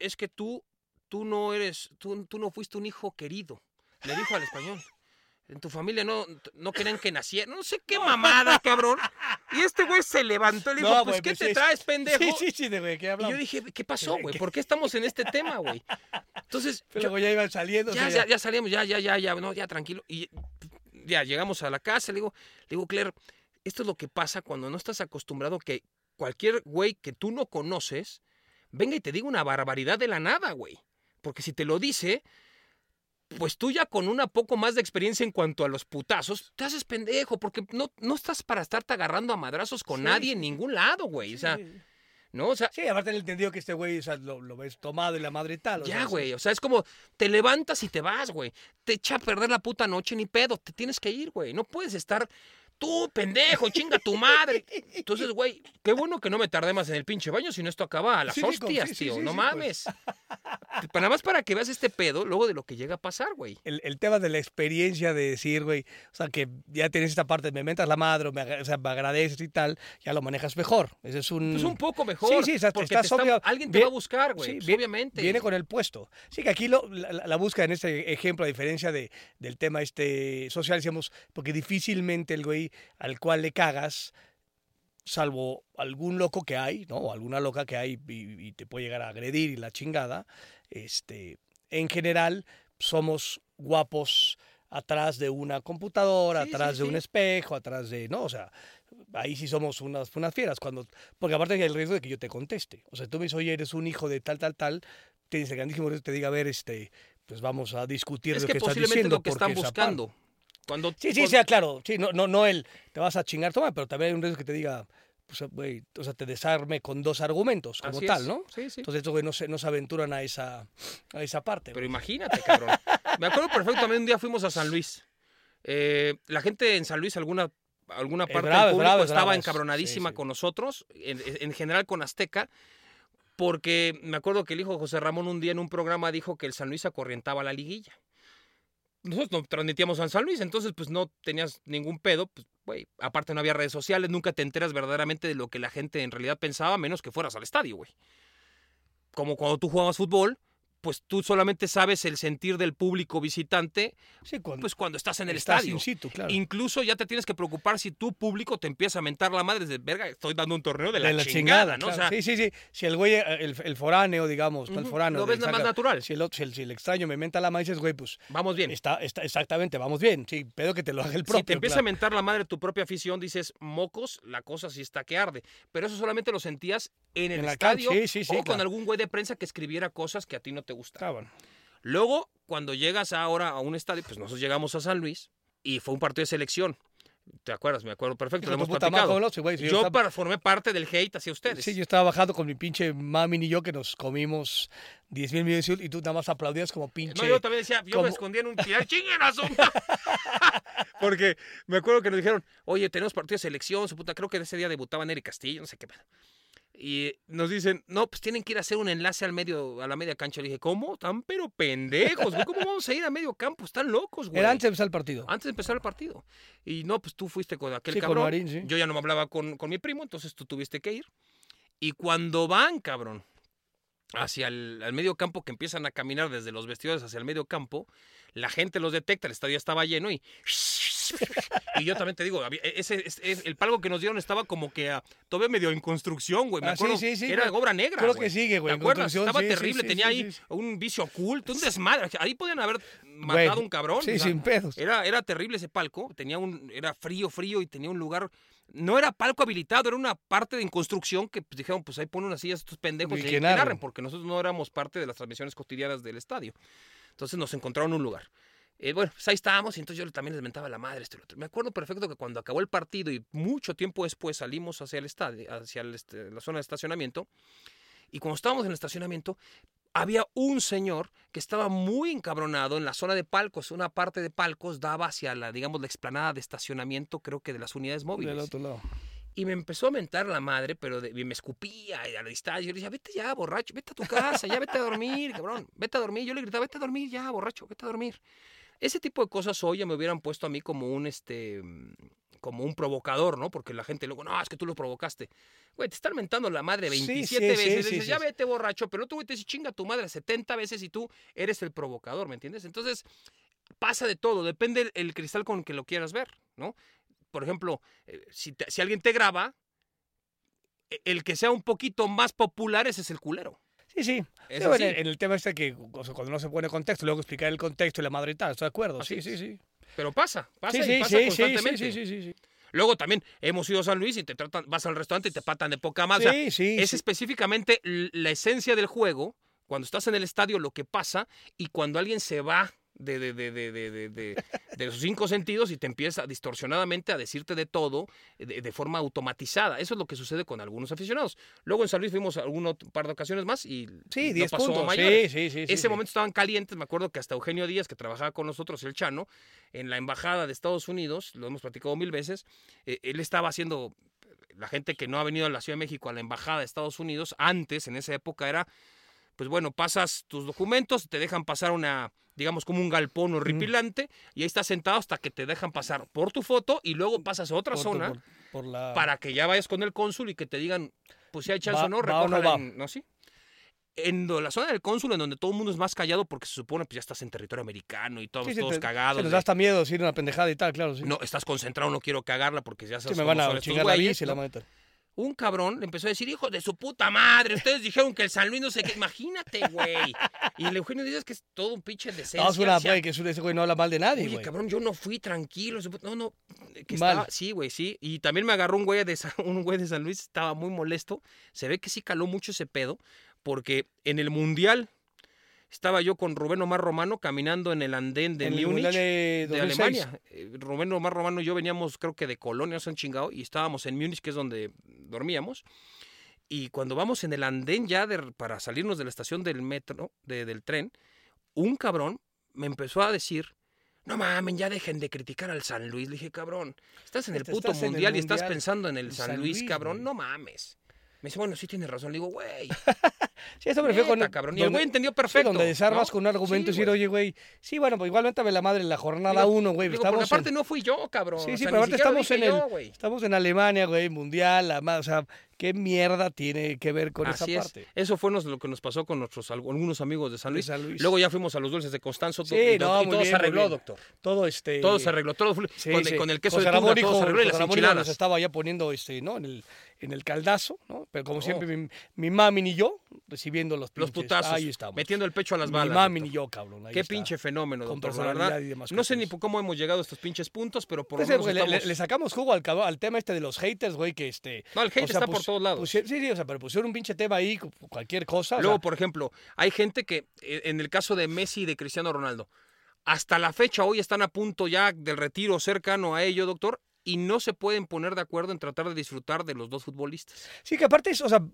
es que tú, tú no eres, tú, tú no fuiste un hijo querido. Le dijo al español. En tu familia no, no querían que naciera. No sé qué mamada, cabrón. Y este güey se levantó y le dijo, No, pues, ¿qué pues, te sí, traes, pendejo? Sí, sí, sí, de güey, ¿qué Y yo hablamos? dije, ¿qué pasó, güey? ¿Por qué estamos en este tema, güey? Entonces, Pero yo- luego ya iban saliendo. o ya, sea, ya, ya salíamos, ya, ya, ya, ya, no, ya, tranquilo. Y ya llegamos a la casa, le digo, le digo, Claire, esto es lo que pasa cuando no estás acostumbrado que cualquier güey que tú no conoces venga y te diga una barbaridad de la nada, güey. Porque si te lo dice, pues tú ya con una poco más de experiencia en cuanto a los putazos, te haces pendejo, porque no, no estás para estarte agarrando a madrazos con Sí, nadie sí, en ningún lado, güey. O sea, sí. ¿no? O sea, Sí, aparte él entendió que este güey o sea, lo, lo ves tomado y la madre y tal. o Ya, sí. güey. O sea, es como te levantas y te vas, güey. Te echa a perder la puta noche, ni pedo. Te tienes que ir, güey. No puedes estar. Tú, pendejo, chinga tu madre. Entonces, güey, qué bueno que no me tardé más en el pinche baño, si no esto acaba a las Sí, hostias, sí, sí, tío. no sí, mames. Nada más para que veas este pedo luego de lo que llega a pasar, güey. El, el tema de la experiencia de decir, güey, o sea, que ya tienes esta parte, me mentas la madre, o me, o sea, me agradeces y tal, ya lo manejas mejor. Ese es un... Pues un poco mejor. Sí, sí, estás- porque estás te está- obvio- alguien te va a buscar, güey. Pues, vi- obviamente. Viene con el puesto. Sí, que aquí lo, la busca en este ejemplo, a diferencia de, del tema este social, decíamos, porque difícilmente el güey al cual le cagas, salvo algún loco que hay, ¿no? O alguna loca que hay y, y te puede llegar a agredir y la chingada, este, en general somos guapos atrás de una computadora, Sí, sí, atrás de un espejo, atrás de, ¿no? O sea, ahí sí somos unas, unas fieras, cuando, porque aparte hay el riesgo de que yo te conteste. O sea, tú me dices, oye, eres un hijo de tal, tal, tal, tienes el grandísimo riesgo de que te diga, a ver, este, pues vamos a discutir es lo que que, estás posiblemente diciendo. lo que porque están es aparte". buscando. Cuando, Sí, sí, cuando- sea claro. Sí, no, no, no él, te vas a chingar, toma, pero también hay un riesgo que te diga, pues, o sea, te desarme con dos argumentos, como así tal, es. ¿no? Sí, sí. Entonces, estos güey no se, no se aventuran a esa, a esa parte. Pero imagínate, cabrón. Me acuerdo perfectamente, un día fuimos a San Luis. Eh, la gente en San Luis, alguna, alguna parte del público estaba encabronadísima sí, sí. con nosotros, en, en general con Azteca, porque me acuerdo que el hijo de José Ramón un día en un programa dijo que el San Luis acorrientaba la liguilla. Nosotros no transmitíamos a San Luis, entonces pues no tenías ningún pedo, pues güey, aparte no había redes sociales, nunca te enteras verdaderamente de lo que la gente en realidad pensaba, menos que fueras al estadio, güey. Como cuando tú jugabas fútbol, pues tú solamente sabes el sentir del público visitante, Sí, cuando pues cuando estás en el estás estadio. in situ, claro. Incluso ya te tienes que preocupar si tu público te empieza a mentar la madre desde verga, estoy dando un torneo de la, de chingada, ¿no? O claro. sea, sí, sí, sí. Si el güey, el, el foráneo, digamos, el ujú, foráneo. lo ves del más natural. Si el, otro- si el, si el extraño me menta la madre, dices, güey, pues Vamos bien. está, está, exactamente, vamos bien. Sí, pedo que te lo haga el propio. si te empieza a mentar la madre tu propia afición, dices, mocos, la cosa sí está que arde. Pero eso solamente lo sentías en el En la estadio sí, sí, sí, o con algún güey de prensa que escribiera cosas que a ti no te gustan. Estaban. Luego, cuando llegas ahora a un estadio, pues nosotros llegamos a San Luis y fue un partido de selección. ¿Te acuerdas? Me acuerdo perfecto, yo yo estaba- para- formé parte del hate hacia ustedes. Sí, yo estaba bajando con mi pinche mami y yo que nos comimos 10 mil millones y tú nada más aplaudías como pinche. No, yo también decía, yo como- me escondía en un pilar, chinguen a su madre". Porque me acuerdo que nos dijeron, oye, tenemos partido de selección, su puta, creo que ese día debutaba Nery Castillo, no sé qué. Pedo". Y nos dicen, no, pues tienen que ir a hacer un enlace al medio, a la media cancha. Le dije, ¿cómo? Tan pero pendejos, güey. ¿Cómo vamos a ir a medio campo? Están locos, güey. Era antes de empezar el partido. Antes de empezar el partido. Y no, pues tú fuiste con aquel Sí, con cabrón. Marín, sí. Yo ya no me hablaba con, con mi primo, entonces tú tuviste que ir. Y cuando van, cabrón, hacia el al medio campo, que empiezan a caminar desde los vestidores hacia el medio campo, la gente los detecta, el estadio estaba lleno y... Y yo también te digo, había- ese, ese- el palco que nos dieron estaba como que ah, todavía medio en construcción, güey. Me Ah, acuerdo, sí, sí, era creo- obra negra, creo güey. que sigue, güey, ¿Te acuerdas? Estaba terrible, tenía ahí un vicio oculto, un desmadre. Ahí podían haber matado Güey, un cabrón. Sí, o sea, sin pedos. era, era terrible ese palco, tenía un, era frío, frío y tenía un lugar, no era palco habilitado, era una parte de en construcción que pues, dijeron, pues ahí ponen unas sillas estos pendejos Y y que narren, porque nosotros no éramos parte de las transmisiones cotidianas del estadio. Entonces nos encontraron un lugar. Eh, bueno, pues ahí estábamos y entonces yo también les mentaba la madre lo otro. Me acuerdo perfecto que cuando acabó el partido y mucho tiempo después salimos hacia el estadio, hacia el, este, la zona de estacionamiento, y cuando estábamos en el estacionamiento, había un señor que estaba muy encabronado en la zona de palcos. Una parte de palcos daba hacia la, digamos, la explanada de estacionamiento, creo que de las unidades móviles. Del otro lado. Y me empezó a mentar la madre, pero de- me escupía y a la distancia. Yo le decía, vete ya, borracho, vete a tu casa, ya vete a dormir, cabrón, vete a dormir. Yo le gritaba, vete a dormir ya, borracho, vete a dormir. Ese tipo de cosas hoy ya me hubieran puesto a mí como un, este, mm, como un provocador, ¿no? Porque la gente luego, no, es que tú lo provocaste. Güey, te están mentando la madre Sí, 27 sí, sí, veces. sí, dices, ya vete borracho, pero otro güey te dice, chinga tu madre 70 veces y tú eres el provocador, ¿me entiendes? Entonces, pasa de todo, depende el, el cristal con que lo quieras ver, ¿no? Por ejemplo, eh, si, te- si alguien te graba, e- el que sea un poquito más popular, ese es el culero. Sí, sí. Bueno, en el tema este que o sea, cuando no se pone contexto, luego explicar el contexto y la madre y tal, estoy de acuerdo. Así Sí, es. sí, sí. Pero pasa, pasa Sí, y pasa sí, sí, constantemente. sí, sí, sí. Luego también hemos ido a San Luis y te tratan, vas al restaurante y te patan de poca más. O sea, Sí, sí, es sí. específicamente la esencia del juego, cuando estás en el estadio, lo que pasa, y cuando alguien se va de, de, de, de, de, de, de- de sus cinco sentidos y te empieza distorsionadamente a decirte de todo de, de forma automatizada. Eso es lo que sucede con algunos aficionados. Luego en San Luis fuimos a algún par de ocasiones más y Sí, no 10 pasó puntos. mayores. Sí, sí, sí. sí, Ese momento estaban calientes, me acuerdo que hasta Eugenio Díaz, que trabajaba con nosotros, el Chano, en la embajada de Estados Unidos, lo hemos platicado mil veces, eh, él estaba haciendo, la gente que no ha venido a la Ciudad de México a la embajada de Estados Unidos, antes, en esa época era, pues bueno, pasas tus documentos, te dejan pasar una, digamos, como un galpón horripilante, y ahí estás sentado hasta que te dejan pasar por tu foto y luego pasas a otra Por tu- zona por- por la- para que ya vayas con el cónsul y que te digan, pues si hay chance Va- o no, o no ¿no? Sí. En la zona del cónsul, en donde todo el mundo es más callado porque se supone pues ya estás en territorio americano y todos, Sí, todos te- cagados. Se nos de, da hasta miedo decir una pendejada y tal, claro. Sí. no, estás concentrado, no quiero cagarla porque ya sabes me cómo van a chingar la bici, la ¿no? maneta. Un cabrón le empezó a decir, hijo de su puta madre, ustedes dijeron que el San Luis no sé qué, imagínate, güey. Y el Eugenio dice que es todo un pinche decencia. No, es una, güey, que es un- ese güey no habla mal de nadie, Oye, güey. cabrón, yo no fui tranquilo. No, no. Que Mal. estaba, sí, güey, sí. Y también me agarró un güey, de, un güey de San Luis, estaba muy molesto. Se ve que sí caló mucho ese pedo, porque en el Mundial estaba yo con Rubén Omar Romano caminando en el andén de Múnich, de de 2006. Alemania. Eh, Rubén Omar Romano y yo veníamos, creo que de Colonia, se han chingado, y estábamos en Múnich, que es donde dormíamos. Y cuando vamos en el andén ya de- para salirnos de la estación del metro, de- del tren, un cabrón me empezó a decir, no mamen, ya dejen de criticar al San Luis. Le dije, cabrón, estás en el Estás puto en el mundial y estás pensando en el San, San Luis, Luis, cabrón, güey. no mames. Me dice, bueno, sí tienes razón. Le digo, güey, Sí, eso me refiero con cabrón. Y el güey entendió sí, perfecto. donde desarmas ¿no? con un argumento y Sí, decir, oye, güey, sí, bueno, pues igual métame la madre en la jornada 1, güey. Porque Estamos aparte en, no fui yo, cabrón. Sí, O sí, sea, pero aparte estamos en el, estamos en Alemania, güey, mundial, la ma- o sea, ¿qué mierda tiene que ver con Así esa es. parte? Eso fue nos- lo que nos pasó con nuestros al- algunos amigos de San Luis. San Luis. Luego ya fuimos a los dulces de Constanzo Sí, y, no, y todo bien, se arregló, doctor. Todo este Todo se arregló, todo Sí, con, sí. con el queso José de todo se arregló y las hijo nos enchiladas. estaba ya poniendo este, ¿no? en, el, en el caldazo, ¿no? Pero como siempre, mi, mi mami ni yo recibiendo los Los pinches. putazos, Ahí estamos. metiendo el pecho a las Mi balas. mami doctor. ni yo, cabrón. ahí Qué está. pinche fenómeno, doctor, la verdad. personalidad y demás No sé ni por cómo hemos llegado a estos pinches puntos, pero por lo Pues, menos le, le- estamos... le sacamos jugo al, al tema este de los haters, güey, que este... No, el hate o sea, está por todos lados. sí, sí, o sea, pero pusieron un pinche tema ahí, cu- cualquier cosa. o Luego, sea, por ejemplo, hay gente que, eh, en el caso de Messi y de Cristiano Ronaldo, hasta la fecha hoy están a punto ya del retiro cercano a ello, doctor, y no se pueden poner de acuerdo en tratar de disfrutar de los dos futbolistas. Sí, que aparte es, o sea,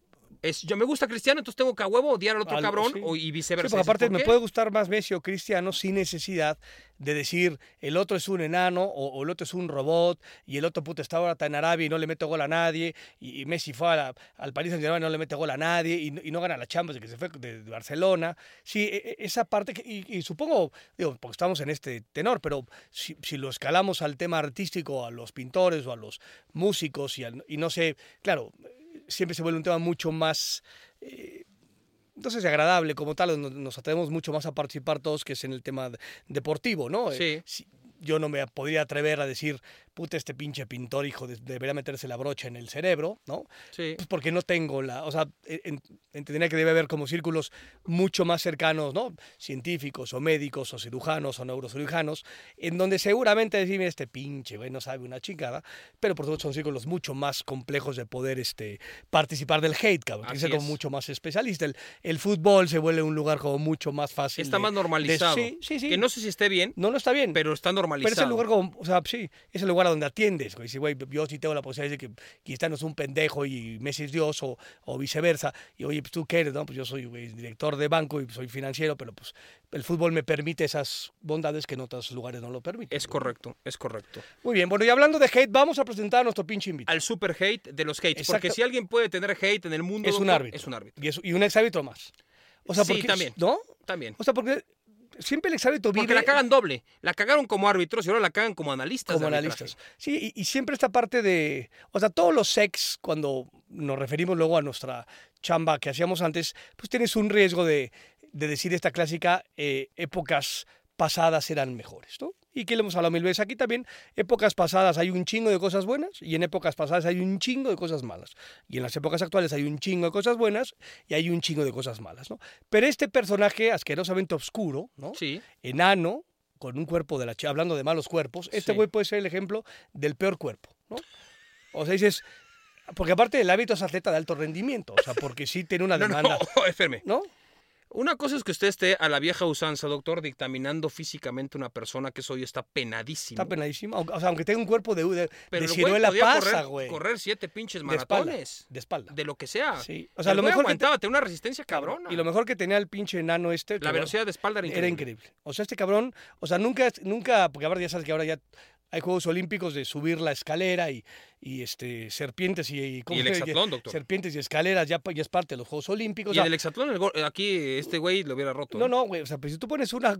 Es, yo me gusta Cristiano, entonces tengo que a huevo odiar al otro cabrón sí. o, y Sí, viceversa. porque ¿Dices aparte por me puede gustar más Messi o Cristiano sin necesidad de decir el otro es un enano o, o el otro es un robot y el otro puto está ahora en Arabia y no le mete gol a nadie y, y Messi fue a la- al Paris Saint Germain y no le mete gol a nadie y, no- y no gana la Champions de que se fue de, de Barcelona. Sí, e- e- esa parte que- y, y supongo, digo, porque estamos en este tenor, pero si, si lo escalamos al tema artístico, a los pintores o a los músicos y, al- y no sé, claro, siempre se vuelve un tema mucho más eh, sé si agradable como tal, donde nos atrevemos mucho más a participar todos, que es en el tema de- deportivo, ¿no? Eh, Sí. Yo no me podría atrever a decir, puta, este pinche pintor, hijo, de- debería meterse la brocha en el cerebro, ¿no? Sí. Pues porque no tengo la, o sea, en- entendería que debe haber como círculos mucho más cercanos, ¿no? Científicos o médicos o cirujanos o neurocirujanos, en donde seguramente decir, "Mira, este pinche, güey, no sabe una chingada, pero por supuesto son círculos mucho más complejos de poder este, participar del hate, cabrón, que ser como mucho más especialista. El, el fútbol se vuelve un lugar como mucho más fácil. Está de- más normalizado. de- sí, sí, sí. Que no sé si esté bien, No, no está bien. pero está normalizado. Pero es el lugar como, o sea, sí, es el lugar a donde atiendes, güey. Si, güey, yo sí tengo la posibilidad de decir que Cristiano es un pendejo y Messi es Dios o, o viceversa. Y oye, pues tú qué eres, ¿no? Pues yo soy güey, director de banco y soy financiero, pero pues el fútbol me permite esas bondades que en otros lugares no lo permiten. Es correcto, es correcto. Muy bien, bueno, y hablando de hate, vamos a presentar a nuestro pinche invitado. Al super hate de los hates. Exacto. Porque si alguien puede tener hate en el mundo, Es un árbitro. Es un árbitro. Y, es- y un exárbitro más. O sea, Sí, porque, también. ¿No? También. O sea, porque siempre el exárbitro vive... Porque la cagan doble. La cagaron como árbitros y ahora la cagan como analistas. como analistas. Sí, y, y siempre esta parte de, o sea, todos los sex, cuando nos referimos luego a nuestra chamba que hacíamos antes, pues tienes un riesgo de, de decir esta clásica, eh, épocas pasadas eran mejores, ¿no? Y que le hemos hablado mil veces aquí también, épocas pasadas hay un chingo de cosas buenas y en épocas pasadas hay un chingo de cosas malas. Y en las épocas actuales hay un chingo de cosas buenas y hay un chingo de cosas malas, ¿no? Pero este personaje asquerosamente oscuro, ¿no? Sí. enano, con un cuerpo de la ch- hablando de malos cuerpos, este Sí. güey puede ser el ejemplo del peor cuerpo, ¿no? O sea, dices, porque aparte el hábito es atleta de alto rendimiento, o sea, porque sí tiene una No, no, demanda, espérame. ¿no? Una cosa es que usted esté a la vieja usanza, doctor, dictaminando físicamente una persona que eso hoy está penadísimo. Está penadísimo, aunque- o sea, aunque tenga un cuerpo de, de, Pero de ciruela podía pasa, correr, güey. correr siete pinches De espalda, maratones. de espalda. De lo que sea. Sí, o sea, El lo mejor que te- aguantaba, tenía una resistencia cabrona. Y lo mejor que tenía el pinche enano este, que La velocidad de espalda era era increíble. increíble. O sea, este cabrón, o sea, nunca, nunca, porque ahora ya sabes que ahora ya hay Juegos Olímpicos de subir la escalera y, y este, serpientes y, y, ¿cómo Y el hexatlón, doctor. serpientes y escaleras ya, ya es parte de los Juegos Olímpicos. Y o en sea, el hexatlón, el aquí este güey lo hubiera roto. no, ¿eh? no, güey, o sea, pues si tú pones una,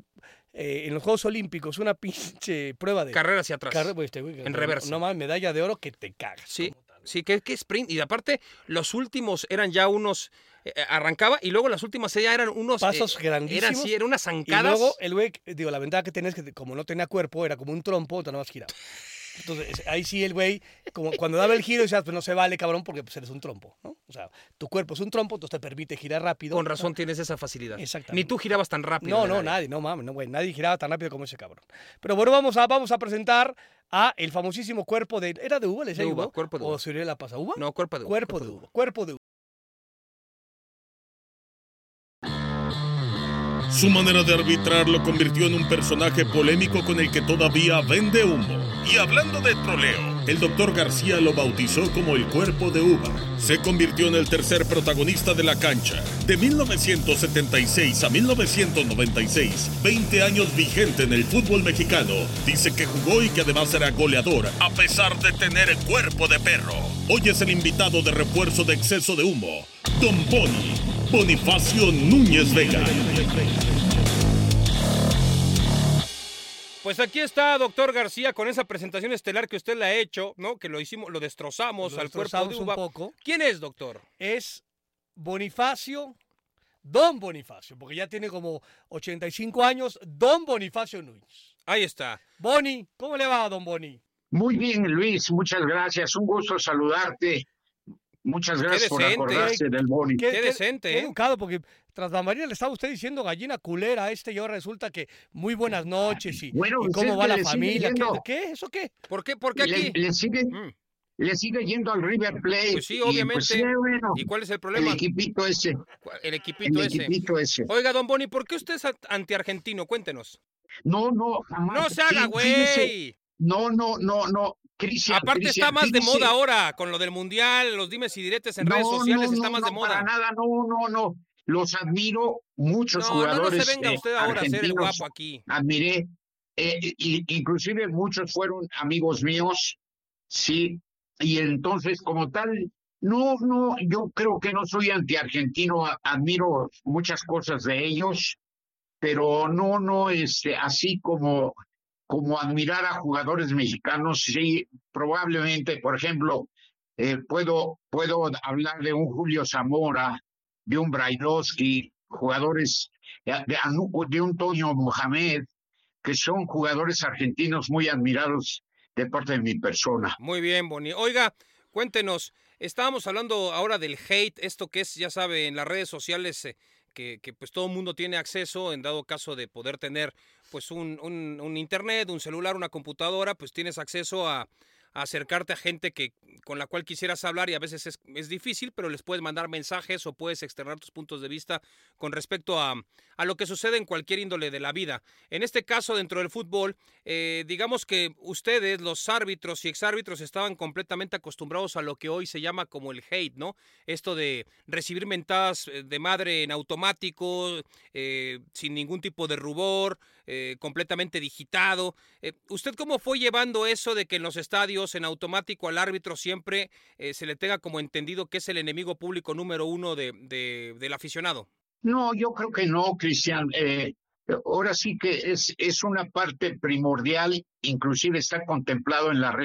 eh, en los Juegos Olímpicos, una pinche prueba de Carrera hacia atrás. este En reversa. No mames, medalla de oro que te cagas. Sí, como. Sí, que, que sprint. Y aparte, los últimos eran ya unos. eh, arrancaba y luego las últimas ya eran unos. Pasos eh, grandísimos. Eran, sí, eran unas Y zancadas. luego el güey, digo, la ventaja que tenés es que como no tenía cuerpo, era como un trompo, te nada más giraba. Entonces, ahí sí el güey, como cuando daba el giro, decías, pues no se vale, cabrón, porque pues eres un trompo, ¿no? O sea, tu cuerpo es un trompo, entonces te permite girar rápido. Con razón tienes esa facilidad. Exactamente. Ni tú girabas tan rápido. No, no, nadie, no mames, no, güey, nadie giraba tan rápido como ese cabrón. Pero bueno, vamos a, vamos a presentar a el famosísimo cuerpo de, ¿era de uva? ¿Le decía De uva, cuerpo de ¿O uva. sería la pasa uva? No, cuerpo de uva, Cuerpo de uva, cuerpo de uva. Su manera de arbitrar lo convirtió en un personaje polémico con el que todavía vende humo. Y hablando de troleo, el doctor García lo bautizó como el cuerpo de uva. Se convirtió en el tercer protagonista de la cancha. De 1976 a 1996, 20 años vigente en el fútbol mexicano. Dice que jugó y que además era goleador, a pesar de tener el cuerpo de perro. Hoy es el invitado de refuerzo de exceso de humo, Don Boni, Bonifacio Núñez Vega. Pues aquí está, doctor García, con esa presentación estelar que usted le ha hecho, ¿no? Que lo hicimos, lo destrozamos Lo al cuerpo de un poco. ¿Quién es, doctor? es Bonifacio, Don Bonifacio, porque ya tiene como 85 años, Don Bonifacio Núñez. Ahí está. Boni, ¿cómo le va, Don Boni? Muy bien, Luis, muchas gracias. Un gusto saludarte. Muchas gracias por acordarse del Boni. Qué decente, qué ¿eh? educado, porque tras bambalinas le estaba usted diciendo gallina culera a este y ahora resulta que muy buenas noches y, Bueno, y pues cómo va la le familia. ¿Qué, yendo. ¿Qué? ¿Eso qué? ¿Por qué, por qué Le, aquí? le sigue, Mm, le sigue yendo al River Plate. Pues sí, y, obviamente. sí, bueno, ¿Y cuál es el el problema? equipito ese. El El equipito ese. equipito ese. Oiga, don Boni, ¿por qué usted es antiargentino? Cuéntenos. No, no, jamás. No se haga, güey. No, no, no, no. Aparte está más de moda ahora con lo del mundial, los dimes y diretes en redes sociales está más de moda. Para nada, no, no, no. Los admiro muchos jugadores. No, se venga usted ahora a ser el guapo aquí. Admiré, eh, inclusive muchos fueron amigos míos, sí, y entonces como tal, no, no, yo creo que no soy antiargentino, admiro muchas cosas de ellos, pero no, no, este, así como como admirar a jugadores mexicanos, sí, probablemente, por ejemplo, eh, puedo, puedo hablar de un Julio Zamora, de un Brailovsky, jugadores, de, de un Toño Mohamed, que son jugadores argentinos muy admirados de parte de mi persona. Muy bien, Boni. Oiga, cuéntenos, estábamos hablando ahora del hate, esto que es, ya sabe, en las redes sociales. Eh, que, que, pues todo el mundo tiene acceso en dado caso de poder tener pues un, un, un internet, un celular, una computadora, pues tienes acceso a, acercarte a gente que, con la cual quisieras hablar y a veces es, es, difícil, pero les puedes mandar mensajes o puedes externar tus puntos de vista con respecto a, a lo que sucede en cualquier índole de la vida. En este caso, dentro del fútbol, eh, digamos que ustedes, los árbitros y exárbitros, estaban completamente acostumbrados a lo que hoy se llama como el hate, ¿no? Esto de recibir mentadas eh, de madre en automático, eh, sin ningún tipo de rubor, completamente digitado. ¿Usted cómo fue llevando eso de que en los estadios en automático al árbitro siempre eh, se le tenga como entendido que es el enemigo público número uno de, del aficionado. No, yo creo que no, Cristian. Eh, ahora sí que es, es una parte primordial, inclusive está contemplado en, la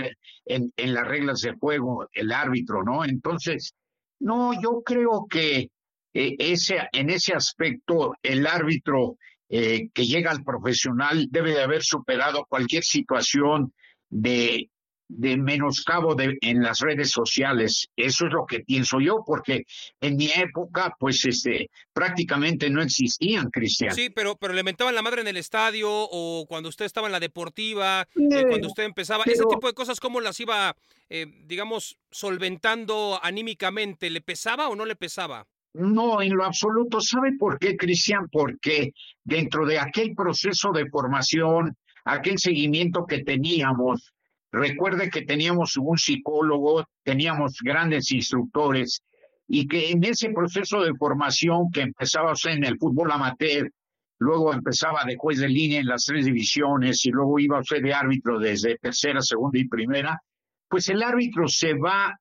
en, en las reglas de juego el árbitro, ¿no? Entonces, no, yo creo que eh, ese, en ese aspecto el árbitro que llega al profesional debe de haber superado cualquier situación de de menoscabo de, en las redes sociales. Eso es lo que pienso yo, porque en mi época, pues, este, prácticamente no existían, Cristian. Sí, pero, pero le mentaban la madre en el estadio o cuando usted estaba en la deportiva, eh, cuando usted empezaba, ese tipo de cosas, ¿cómo las iba, eh, digamos, solventando anímicamente? ¿Le pesaba o no le pesaba? No, en lo absoluto. ¿Sabe por qué, Cristian? Porque dentro de aquel proceso de formación, aquel seguimiento que teníamos, Recuerde que teníamos un psicólogo, teníamos grandes instructores y que en ese proceso de formación que empezaba en el fútbol amateur, luego empezaba de juez de línea en las tres divisiones y luego iba ser de árbitro desde tercera, segunda y primera, pues el árbitro se va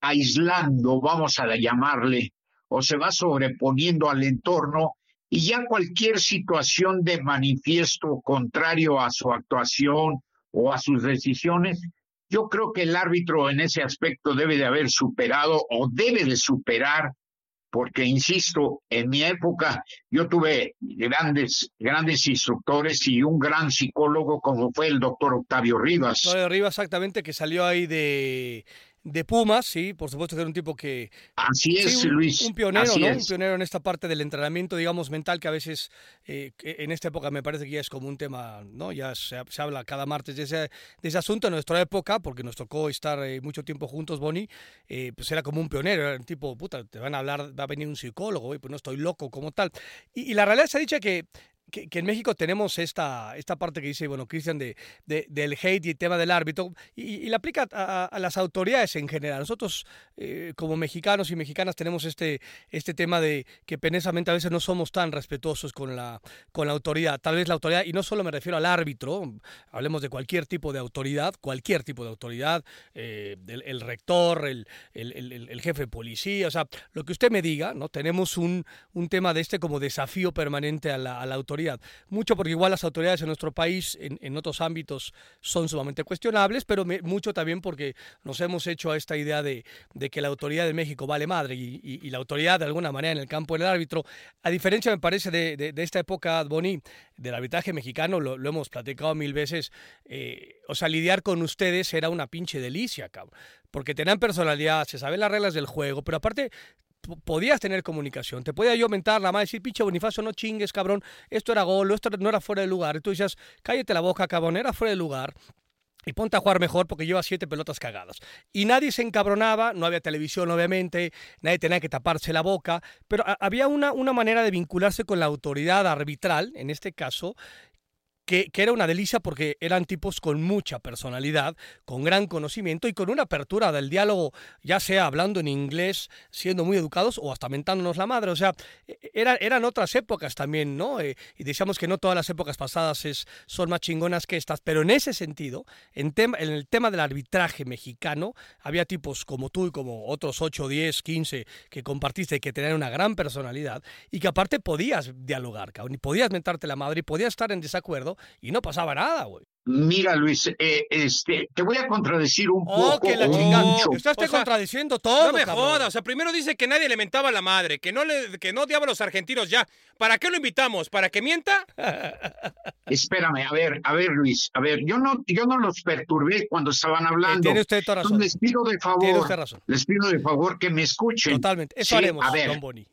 aislando, vamos a llamarle, o se va sobreponiendo al entorno y ya cualquier situación de manifiesto contrario a su actuación o a sus decisiones, yo creo que el árbitro en ese aspecto debe de haber superado o debe de superar, porque insisto, en mi época yo tuve grandes, grandes instructores y un gran psicólogo como fue el doctor Octavio Rivas. Octavio Rivas, exactamente, que salió ahí de, de Pumas, sí, por supuesto que era un tipo que... Así es, un, Luis. Un pionero, ¿no? Un pionero en esta parte del entrenamiento, digamos, mental, que a veces eh, en esta época me parece que ya es como un tema, ¿no? Ya se, habla cada martes de ese, de ese, asunto. En nuestra época, porque nos tocó estar eh, mucho tiempo juntos, Bonnie, eh, pues era como un pionero, era un tipo, puta, te van a hablar, va a venir un psicólogo, y pues no estoy loco como tal. Y, y la realidad se ha dicho que que, en México tenemos esta, esta parte que dice, bueno, Cristian, de, del hate y el tema del árbitro, y, la aplica a, las autoridades en general. Nosotros, eh, como mexicanos y mexicanas, tenemos este, este tema de que penosamente a veces no somos tan respetuosos con la, con la autoridad. Tal vez la autoridad, y no solo me refiero al árbitro, hablemos de cualquier tipo de autoridad, cualquier tipo de autoridad, eh, el, rector, el, el, jefe de policía, o sea, lo que usted me diga, ¿no? Tenemos un, un tema de este como desafío permanente a la, a la autoridad mucho porque igual las autoridades en nuestro país en, otros ámbitos son sumamente cuestionables, pero mucho también porque nos hemos hecho a esta idea de, que la autoridad de México vale madre y, la autoridad de alguna manera en el campo del árbitro, a diferencia me parece de, esta época, Boni, del arbitraje mexicano, lo, hemos platicado mil veces, eh, o sea, lidiar con ustedes era una pinche delicia, cabrón porque tenían personalidad, se saben las reglas del juego, pero aparte podías tener comunicación. Te podía yo mentar la madre, decir, pinche Bonifacio, no chingues, cabrón, esto era gol, esto no era fuera de lugar. Y tú decías, cállate la boca, cabrón, era fuera de lugar. Y ponte a jugar mejor porque lleva siete pelotas cagadas. Y nadie se encabronaba, no había televisión obviamente, nadie tenía que taparse la boca, pero había una, una manera de vincularse con la autoridad arbitral, en este caso, que, era una delicia porque eran tipos con mucha personalidad, con gran conocimiento y con una apertura del diálogo, ya sea hablando en inglés, siendo muy educados o hasta mentándonos la madre. O sea, e, era, eran otras épocas también, ¿no? Eh, y decíamos que no todas las épocas pasadas es, son más chingonas que estas, pero en ese sentido, en el tema del arbitraje mexicano, había tipos como tú y como otros 8, 10, 15 que compartiste que tenían una gran personalidad y que aparte podías dialogar, cabrón, y podías mentarte la madre y podías estar en desacuerdo y no pasaba nada, güey. Mira, Luis, eh, este, te voy a contradecir un oh, poco. Que la chingada. Estás te contradiciendo todo. No me jodas. O sea, primero dice que nadie le mentaba a la madre, que no le, que no odiaba a los argentinos ya. ¿Para qué lo invitamos? ¿Para que mienta? Espérame, a ver, a ver, Luis, a ver, yo no, yo no los perturbé cuando estaban eh, hablando. tiene usted toda razón. Les pido de favor, les pido de favor que me escuchen. Totalmente. Eso haremos, a ver, don Boni.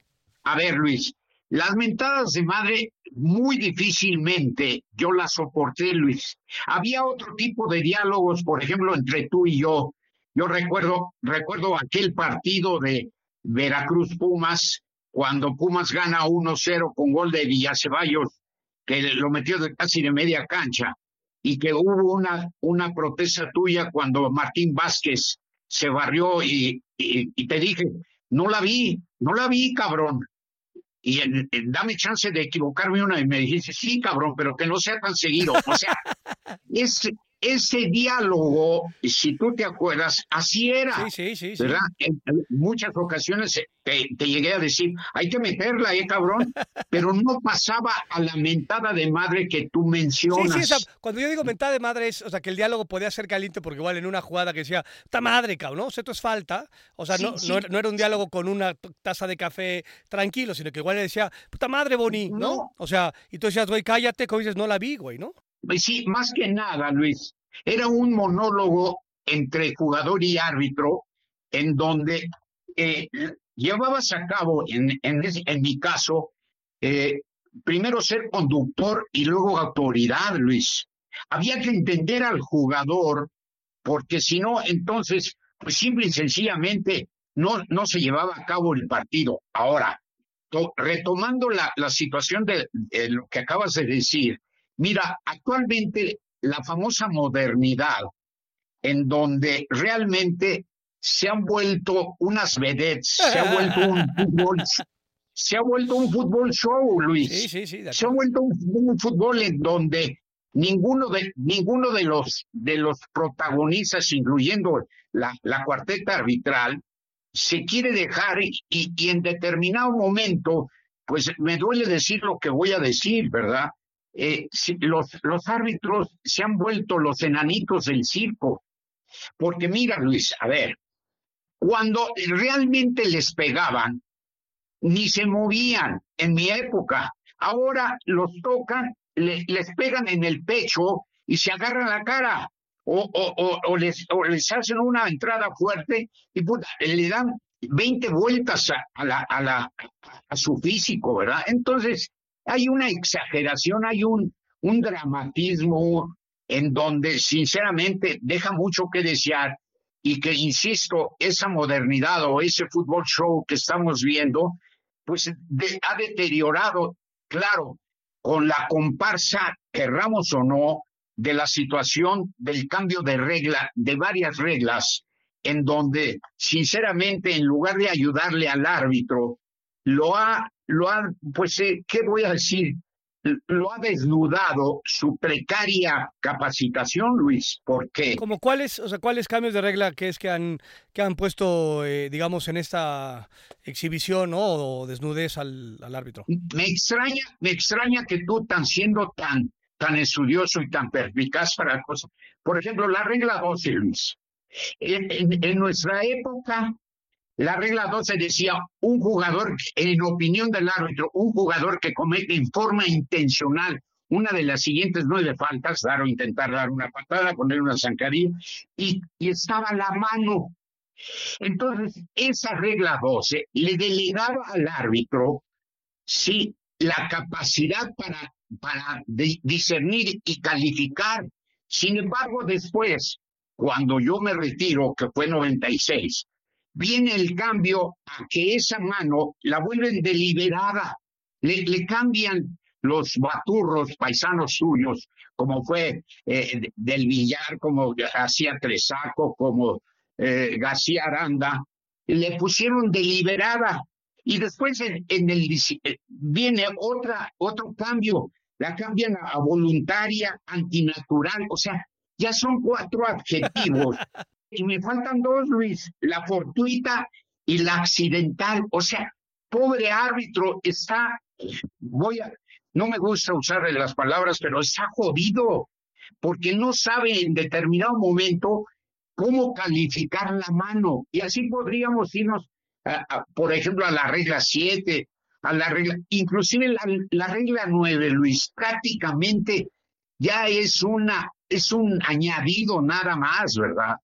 A ver, Luis, las mentadas de madre muy difícilmente yo las soporté, Luis. Había otro tipo de diálogos, por ejemplo, entre tú y yo. Yo recuerdo, recuerdo aquel partido de Veracruz Pumas, cuando Pumas gana 1-0 con gol de Villaceballos, que lo metió de casi de media cancha, y que hubo una, una protesta tuya cuando Martín Vázquez se barrió y, y te dije, no la vi, no la vi, cabrón y dame chance de equivocarme una y me dijiste, sí, cabrón, pero que no sea tan seguido. O sea, es, ese diálogo, si tú te acuerdas, así era. Sí, sí, sí. ¿Verdad? En, muchas ocasiones te, llegué a decir, hay que meterla, eh, cabrón, pero no pasaba a la mentada de madre que tú mencionas. Sí, sí, cuando yo digo mentada de madre es, o sea, que el diálogo podía ser caliente porque igual en una jugada que decía, puta madre, cabrón, ¿no? O sea, esto es falta. O sea, no, no, era un diálogo con una taza de café tranquilo, sino que igual le decía, puta madre, Boni, ¿no? O sea, y tú decías, güey, cállate, como dices, no la vi, güey, ¿no? Sí, más que nada, Luis, era un monólogo entre jugador y árbitro en donde eh, llevabas a cabo, en, en, mi caso, eh, primero ser conductor y luego autoridad, Luis. Había que entender al jugador, porque si no, entonces, pues simple y sencillamente no, no se llevaba a cabo el partido. Ahora, retomando la, la situación de, lo que acabas de decir, Mira, actualmente la famosa modernidad, en donde realmente se han vuelto unas vedettes, se ha vuelto un fútbol, se ha vuelto un fútbol show, Luis. Sí, sí, sí, se ha vuelto un, fútbol en donde ninguno de ninguno de los de los protagonistas, incluyendo la, la cuarteta arbitral, se quiere dejar y, y en determinado momento, pues me duele decir lo que voy a decir, ¿verdad? Eh, los, los árbitros se han vuelto los enanitos del circo. Porque mira, Luis, a ver, cuando realmente les pegaban, ni se movían en mi época. Ahora los tocan, les pegan en el pecho y se agarran la cara. O, o, o, les, o les hacen una entrada fuerte y le dan 20 vueltas a, la, a, la, a su físico, ¿verdad? Entonces, hay una exageración, hay un, un dramatismo en donde sinceramente deja mucho que desear y que, insisto, esa modernidad o ese fútbol show que estamos viendo, pues ha deteriorado, claro, con la comparsa, querramos o no, de la situación del cambio de regla, de varias reglas, en donde, sinceramente, en lugar de ayudarle al árbitro, lo ha lo ha, pues, ¿qué voy a decir? Lo ha desnudado su precaria capacitación, Luis, porque... ¿Como cuáles, o sea, cuáles cambios de regla que es que han, que han puesto, eh, digamos, en esta exhibición o desnudez al, árbitro? Me extraña, me extraña que tú, tan siendo tan, tan estudioso y tan perspicaz para cosas, por ejemplo, la regla 12, Luis. en nuestra época, la regla 12 decía, un jugador, en opinión del árbitro, un jugador que comete en forma intencional una de las siguientes nueve faltas, dar o intentar dar una patada, poner una zancadilla, y, y estaba la mano. Entonces, esa regla 12 le delegaba al árbitro, sí, la capacidad para, para discernir y calificar. Sin embargo, después, cuando yo me retiro, que fue 96, viene el cambio a que esa mano la vuelven deliberada, le, cambian los baturros paisanos suyos, como fue eh, del Villar, como hacía Tresaco, como eh, García Aranda, le pusieron deliberada. Y después en, el eh, viene otra otro cambio, la cambian a voluntaria, antinatural, o sea, ya son cuatro adjetivos y me faltan dos, Luis, la fortuita y la accidental, o sea, pobre árbitro está, voy a, no me gusta usar las palabras, pero está jodido, porque no sabe en determinado momento cómo calificar la mano. Y así podríamos irnos, por ejemplo, a la regla 7, a la regla, inclusive la, la regla 9, Luis, prácticamente ya es una, es un añadido nada más, ¿verdad?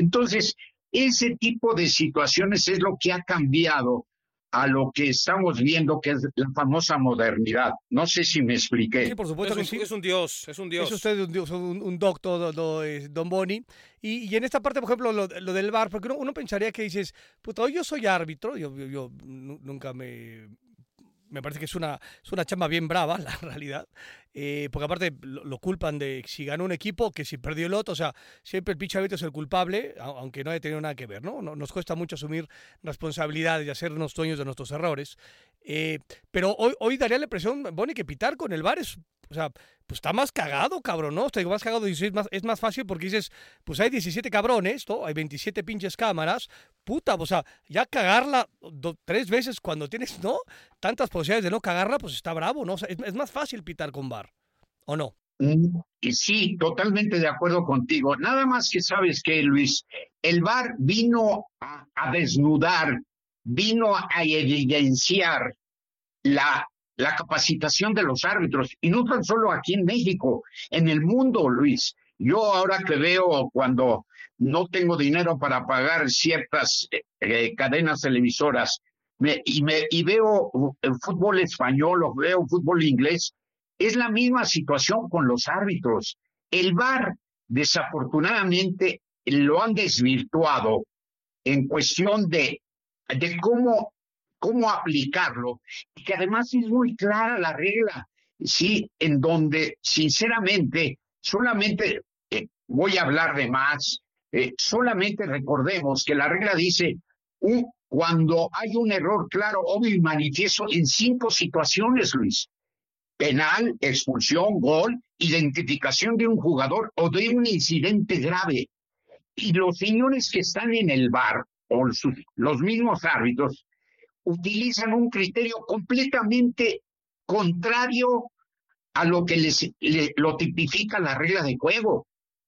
Entonces, ese tipo de situaciones es lo que ha cambiado a lo que estamos viendo que es la famosa modernidad. No sé si me expliqué. Sí, por supuesto es, un, es un dios, es un dios. Es usted un, un, doctor, don Boni. Y, en esta parte, por ejemplo, lo, del bar, porque uno, pensaría que dices, puta, yo soy árbitro, yo, yo nunca me, me parece que es una, es una chamba bien brava, la realidad. Eh, porque aparte lo, culpan de si ganó un equipo que si perdió el otro. O sea, siempre el pichabito es el culpable, aunque no haya tenido nada que ver, ¿no? Nos cuesta mucho asumir responsabilidades y hacernos dueños de nuestros errores. Eh, pero hoy, hoy daría la impresión, Bonnie, que pitar con el VAR es o sea, pues está más cagado, cabrón, ¿no? Está más cagado es más, es más fácil porque dices, pues hay 17 cabrones, ¿no? Hay 27 pinches cámaras. Puta, o sea, ya cagarla tres veces cuando tienes, ¿no? Tantas posibilidades de no cagarla, pues está bravo, ¿no? O sea, es, más fácil pitar con bar, ¿o no? Mm, sí, totalmente de acuerdo contigo. Nada más que sabes que, Luis, el bar vino a desnudar, vino a evidenciar la la capacitación de los árbitros, y no tan solo aquí en México, en el mundo, Luis. Yo ahora que veo cuando no tengo dinero para pagar ciertas eh, eh, cadenas televisoras y, me, y veo el fútbol español o veo fútbol inglés, es la misma situación con los árbitros. El VAR, desafortunadamente, lo han desvirtuado en cuestión de, de cómo cómo aplicarlo, y que además es muy clara la regla, sí, en donde sinceramente solamente eh, voy a hablar de más, eh, solamente recordemos que la regla dice cuando hay un error claro, obvio y manifiesto en cinco situaciones, Luis. Penal, expulsión, gol, identificación de un jugador o de un incidente grave. Y los señores que están en el bar, o los mismos árbitros, utilizan un criterio completamente contrario a lo que les, lo tipifica la regla de juego.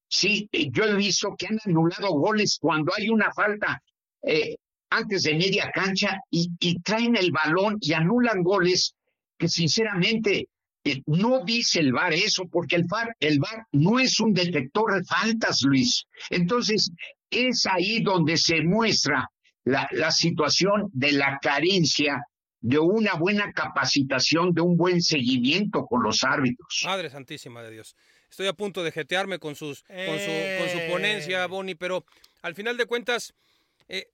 Sí, yo he visto que han anulado goles cuando hay una falta eh, antes de media cancha y, traen el balón y anulan goles que sinceramente eh, no dice el VAR eso, porque el VAR, el VAR no es un detector de faltas, Luis. Entonces, es ahí donde se muestra la, la situación de la carencia de una buena capacitación, de un buen seguimiento con los árbitros. Madre Santísima de Dios. Estoy a punto de jetearme con, sus, con, su, con su ponencia, eh. Boni, pero al final de cuentas, eh,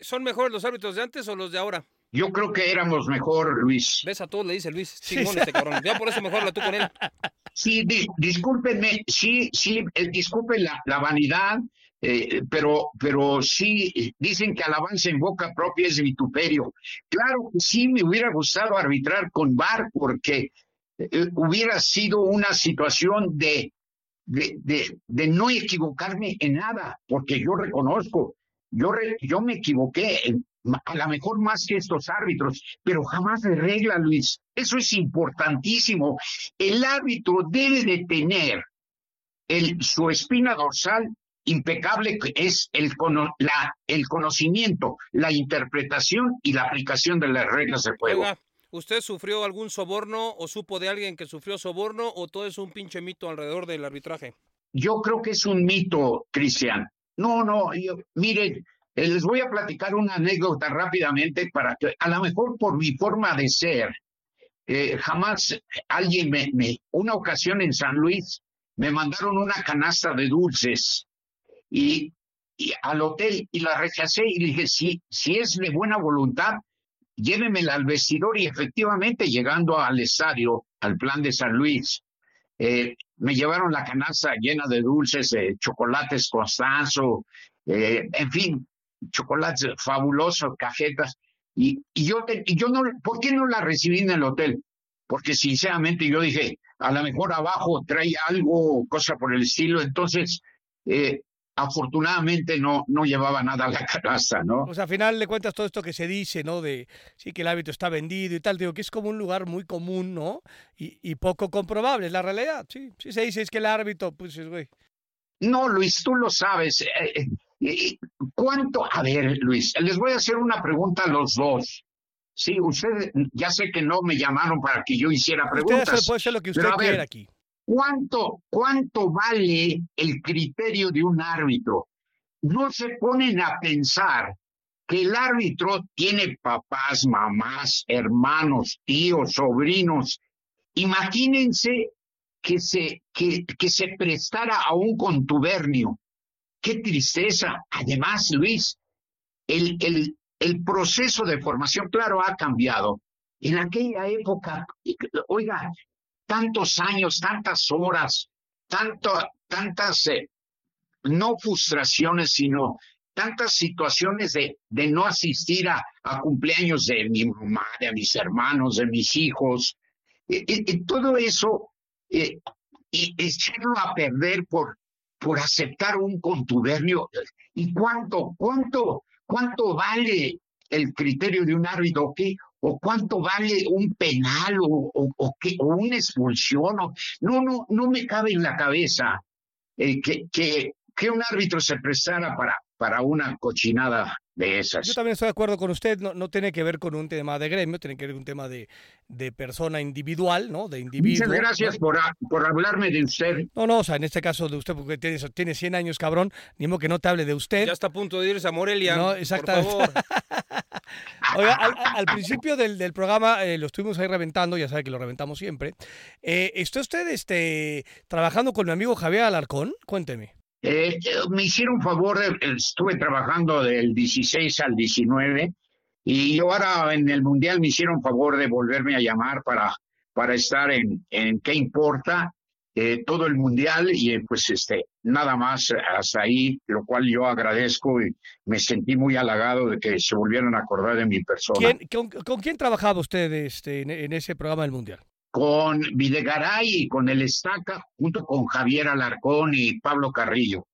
¿son mejores los árbitros de antes o los de ahora? Yo creo que éramos mejor, Luis. ¿Ves a todos? Le dice Luis. Sí, este cabrón. Ya por eso mejor la tú con él. Sí, discúlpenme, sí, sí, eh, disculpen la, la vanidad, eh, pero, pero sí, dicen que alabanza en boca propia es vituperio. Claro que sí me hubiera gustado arbitrar con VAR porque eh, hubiera sido una situación de, de, de, no equivocarme en nada, porque yo reconozco, yo, yo me equivoqué, a lo mejor más que estos árbitros, pero jamás de regla, Luis. Eso es importantísimo. El árbitro debe de tener el, su espina dorsal impecable es el, la, el conocimiento, la interpretación y la aplicación de las reglas de juego. ¿usted sufrió algún soborno o supo de alguien que sufrió soborno o todo es un pinche mito alrededor del arbitraje? Yo creo que es un mito, Cristian. No, no, miren, eh, les voy a platicar una anécdota rápidamente para que, a lo mejor por mi forma de ser, eh, jamás alguien me, me, una ocasión en San Luis, me mandaron una canasta de dulces y, al hotel y la rechacé y dije, si, si es de buena voluntad, llévenmela al vestidor y efectivamente llegando al estadio, al plan de San Luis, eh, me llevaron la canasta llena de dulces, eh, chocolates Constanzo, eh, en fin, chocolates fabulosos, cajetas. Y, y yo, te- y yo no, ¿por qué no la recibí en el hotel? Porque sinceramente yo dije, a lo mejor abajo trae algo, cosa por el estilo. Entonces, eh, afortunadamente no, no llevaba nada a la canasta, ¿no? Sea, al final le cuentas todo esto que se dice, ¿no? De sí que el árbitro está vendido y tal. Digo que es como un lugar muy común, ¿no? Y, y poco comprobable, es la realidad. Sí, sí se dice es que el árbitro, pues, es, güey. No, Luis, tú lo sabes. Eh, eh, ¿Cuánto? A ver, Luis, les voy a hacer una pregunta a los dos. Sí, ustedes, ya sé que no me llamaron para que yo hiciera Usted preguntas. puede hacer lo que usted pero a ver, quiera aquí. ¿Cuánto, ¿Cuánto vale el criterio de un árbitro? No se ponen a pensar que el árbitro tiene papás, mamás, hermanos, tíos, sobrinos. Imagínense que se, que, que se prestara a un contubernio. Qué tristeza. Además, Luis, el, el, el proceso de formación, claro, ha cambiado. En aquella época, oiga, tantos años, tantas horas, tanto, tantas, eh, no frustraciones, sino tantas situaciones de, de no asistir a, a cumpleaños de mi mamá, de mis hermanos, de mis hijos. Eh, todo eso, eh, y echarlo a perder por, por aceptar un contubernio. ¿Y cuánto, cuánto, cuánto vale el criterio de un árbitro? ¿Qué? ¿O cuánto vale un penal o, o, o, o una expulsión? No, no, no me cabe en la cabeza eh, que, que, que un árbitro se prestara para, para una cochinada de esas. Yo también estoy de acuerdo con usted, no, no tiene que ver con un tema de gremio, tiene que ver con un tema de, de persona individual, ¿no? De individuo. Muchas gracias ¿no? por, a- por hablarme de usted. No, no, o sea, en este caso de usted, porque tiene, tiene 100 años, cabrón, ni modo que no te hable de usted. Ya está a punto de irse a Morelia. No, por exactamente. favor. Oiga, al, al principio del, del programa eh, lo estuvimos ahí reventando, ya sabe que lo reventamos siempre. Eh, ¿Está usted este, trabajando con mi amigo Javier Alarcón? Cuénteme. Eh, eh, me hicieron favor, de- estuve trabajando del 16 al 19 y ahora en el Mundial me hicieron favor de volverme a llamar para, para estar en, ¿Qué importa? Eh, todo el Mundial y eh, pues este, nada más hasta ahí, lo cual yo agradezco y me sentí muy halagado de que se volvieran a acordar de mi persona. ¿Quién, con, quién trabajaba usted este, en ese programa del Mundial? Con Videgaray y con el Estaca, junto con Javier Alarcón y Pablo Carrillo.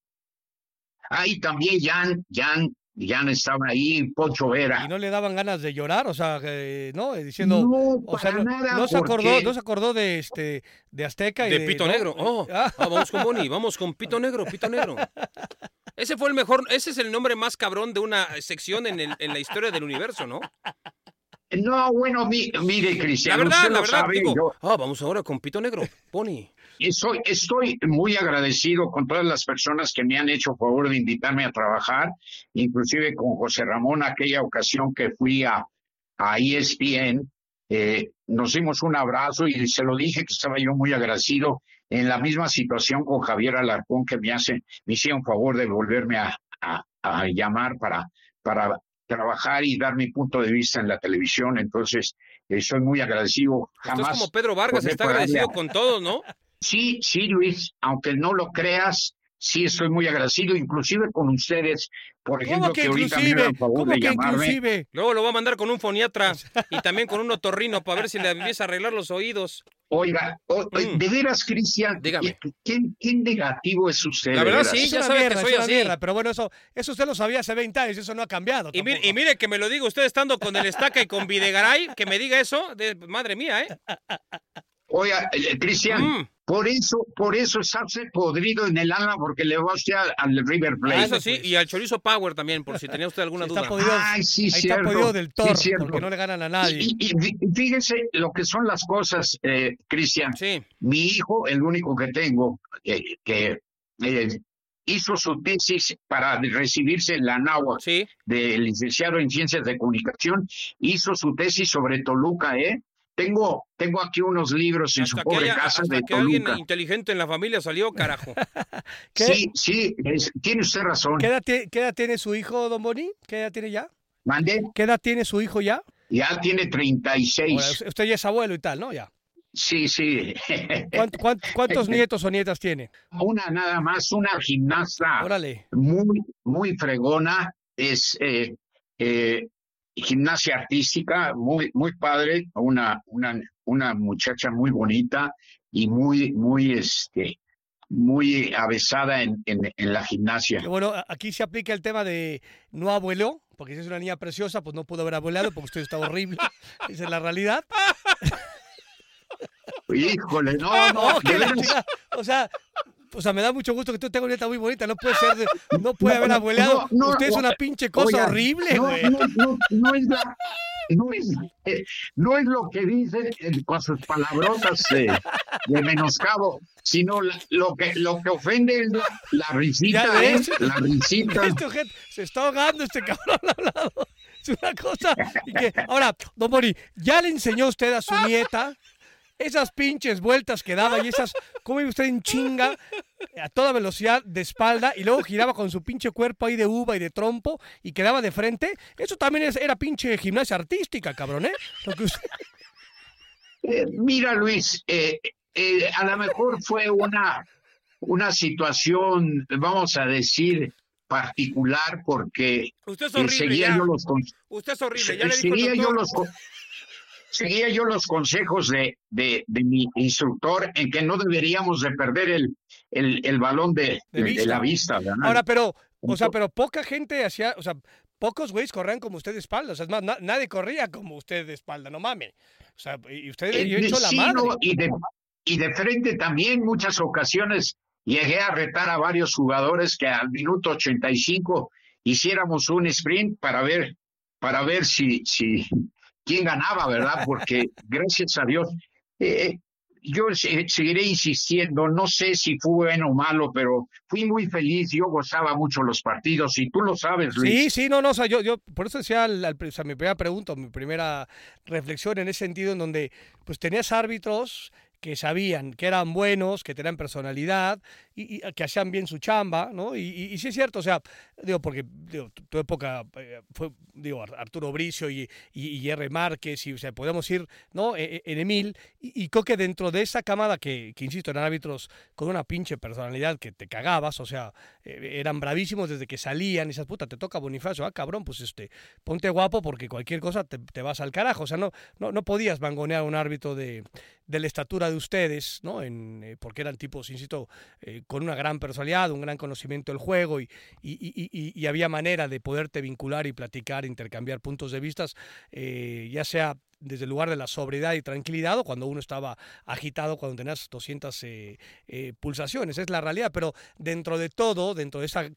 Ahí también Jan, Jan, Jan estaba ahí, Poncho Vera. ¿Y no le daban ganas de llorar? O sea, eh, ¿no? Eh, Diciendo... No, O sea, para no, nada, no se acordó, no se acordó de este de Azteca y De de, Pito ¿no? Negro. Oh, Ah, ah, vamos con Boni, vamos con Pito Negro, Pito Negro. Ese fue el mejor, ese es el nombre más cabrón de una sección en, el- en la historia del universo, ¿no? No, bueno, mi- mire, La Cristiano, verdad, usted la lo verdad, sabe, digo, yo ah, vamos ahora con Pito Negro, Boni. estoy, estoy muy agradecido con todas las personas que me han hecho favor de invitarme a trabajar, inclusive con José Ramón, aquella ocasión que fui a, a ESPN, eh, nos dimos un abrazo y se lo dije que estaba yo muy agradecido en la misma situación con Javier Alarcón que me hace, me hicieron favor de volverme a, a- a llamar para, para trabajar y dar mi punto de vista en la televisión. Entonces, eh, soy muy agradecido. Jamás como Pedro Vargas, está agradecido a- con todos, ¿no? Sí, sí, Luis, aunque no lo creas, sí estoy muy agradecido, inclusive con ustedes, por ejemplo, ¿Cómo que que ahorita me favor ¿Cómo de que llamarme. inclusive? Luego lo va a mandar con un foniatra y también con un otorrino para ver si le empieza a arreglar los oídos. Oiga, o- Mm. de veras, Cristian, Dígame. ¿qué, negativo es usted? La verdad, sí, Es ya sabe que mierda, soy es una así. mierda, pero bueno, eso, eso usted lo sabía hace 20 años, eso no ha cambiado. Y mire, tampoco. y mire que me lo diga usted estando con el estaca y con Videgaray, que me diga eso, de, madre mía, ¿eh? Oiga, eh, Cristian, Mm. Por eso, por eso está usted podrido en el alma, porque le va usted al, al River Ah, Plate. eso sí, y al chorizo Power también, por si tenía usted alguna Sí, está duda. podido, Ay, sí, ahí cierto, está podido del sí, Thor, cierto. porque no le ganan a nadie. Y, y- y fíjese lo que son las cosas, eh, Cristian. Sí, Mi hijo, el único que tengo, eh, que eh, hizo su tesis para recibirse en la sí. de licenciado en Ciencias de Comunicación, hizo su tesis sobre Toluca, ¿eh? Tengo, tengo aquí unos libros en su Hasta pobre haya- casa hasta de que alguien Toluca. inteligente en la familia salió, carajo. ¿Qué? Sí, sí, es- tiene usted razón. ¿Qué edad, tie- qué edad tiene su hijo, don Boni? ¿Qué edad tiene ya? Mandé ¿Qué edad tiene su hijo ya? Ya tiene 36. usted ya es abuelo y tal, ¿no? Ya. Sí, sí. cuántos nietos o nietas tiene? Una nada más, una gimnasta muy, muy fregona. Es eh, eh, gimnasia artística, muy, muy padre, una, una, una muchacha muy bonita y muy, muy, este, muy avesada en, en, la gimnasia. Bueno, aquí se aplica el tema de no abuelo, porque si es una niña preciosa, pues no pudo haber abuelado porque usted está horrible. Esa es la realidad. Híjole, no, no, o sea, o sea, me da mucho gusto que tú tengas una nieta muy bonita. No puede ser, no puede haber abuelado. Usted es una pinche cosa horrible, güey. No, no, es la, no es, eh, no es lo que dice con sus palabrotas de menoscabo, sino lo que lo que ofende es la, risita, ¿eh? la risita. Este se está ahogando este cabrón al lado. Es una cosa. que, ahora, don Mori, ¿ya le enseñó usted a su nieta esas pinches vueltas que daba y esas, ¿cómo iba usted en chinga? A toda velocidad de espalda y luego giraba con su pinche cuerpo ahí de uva y de trompo y quedaba de frente. Eso también era pinche gimnasia artística, cabrón, ¿eh? eh mira, Luis, eh, eh, a lo mejor fue una, una situación, vamos a decir, particular porque Usted es horrible, ya. los Usted es horrible, ya le dijo yo los seguía yo los consejos de, de, mi instructor en que no deberíamos de perder el, el, balón de, de, la vista. Ahora, pero, o sea, pero poca gente hacía, o sea, pocos güeyes corrían como usted de espalda. O sea, nadie corría como usted de espalda, no mames. O sea, y usted hecho la madre. y, de, y de frente también, muchas ocasiones llegué a retar a varios jugadores que al minuto 85 hiciéramos un sprint para ver, para ver si, si, quién ganaba, ¿verdad? Porque gracias a Dios, eh, yo seguiré insistiendo, no sé si fue bueno o malo, pero fui muy feliz, yo gozaba mucho los partidos y tú lo sabes, Luis. Sí, sí, no, no, o sea, yo, yo por eso decía, o sea, mi primera pregunta, mi primera reflexión en ese sentido, en donde pues tenías árbitros que sabían que eran buenos, que tenían personalidad y, que hacían bien su chamba, ¿no? Y, sí es cierto, o sea, digo, porque tu, época eh, fue, digo, Arturo Bricio y, R. Márquez, y o sea, podemos ir, ¿no? E, e, en Emil, y, creo que dentro de esa camada que, insisto, eran árbitros con una pinche personalidad que te cagabas, o sea, eh, eran bravísimos desde que salían, y esas puta, te toca Bonifacio, ah, cabrón, pues este, ponte guapo porque cualquier cosa te, te vas al carajo, o sea, no, no, no podías mangonear a un árbitro de, de la estatura de ustedes, ¿no? Eh, porque eran tipos, insisto, eh, con una gran personalidad, un gran conocimiento del juego y, había manera de poderte vincular y platicar, intercambiar puntos de vista, eh, ya sea desde el lugar de la sobriedad y tranquilidad o cuando uno estaba agitado, cuando tenías 200 pulsaciones. Es la realidad, pero dentro de todo, dentro de esa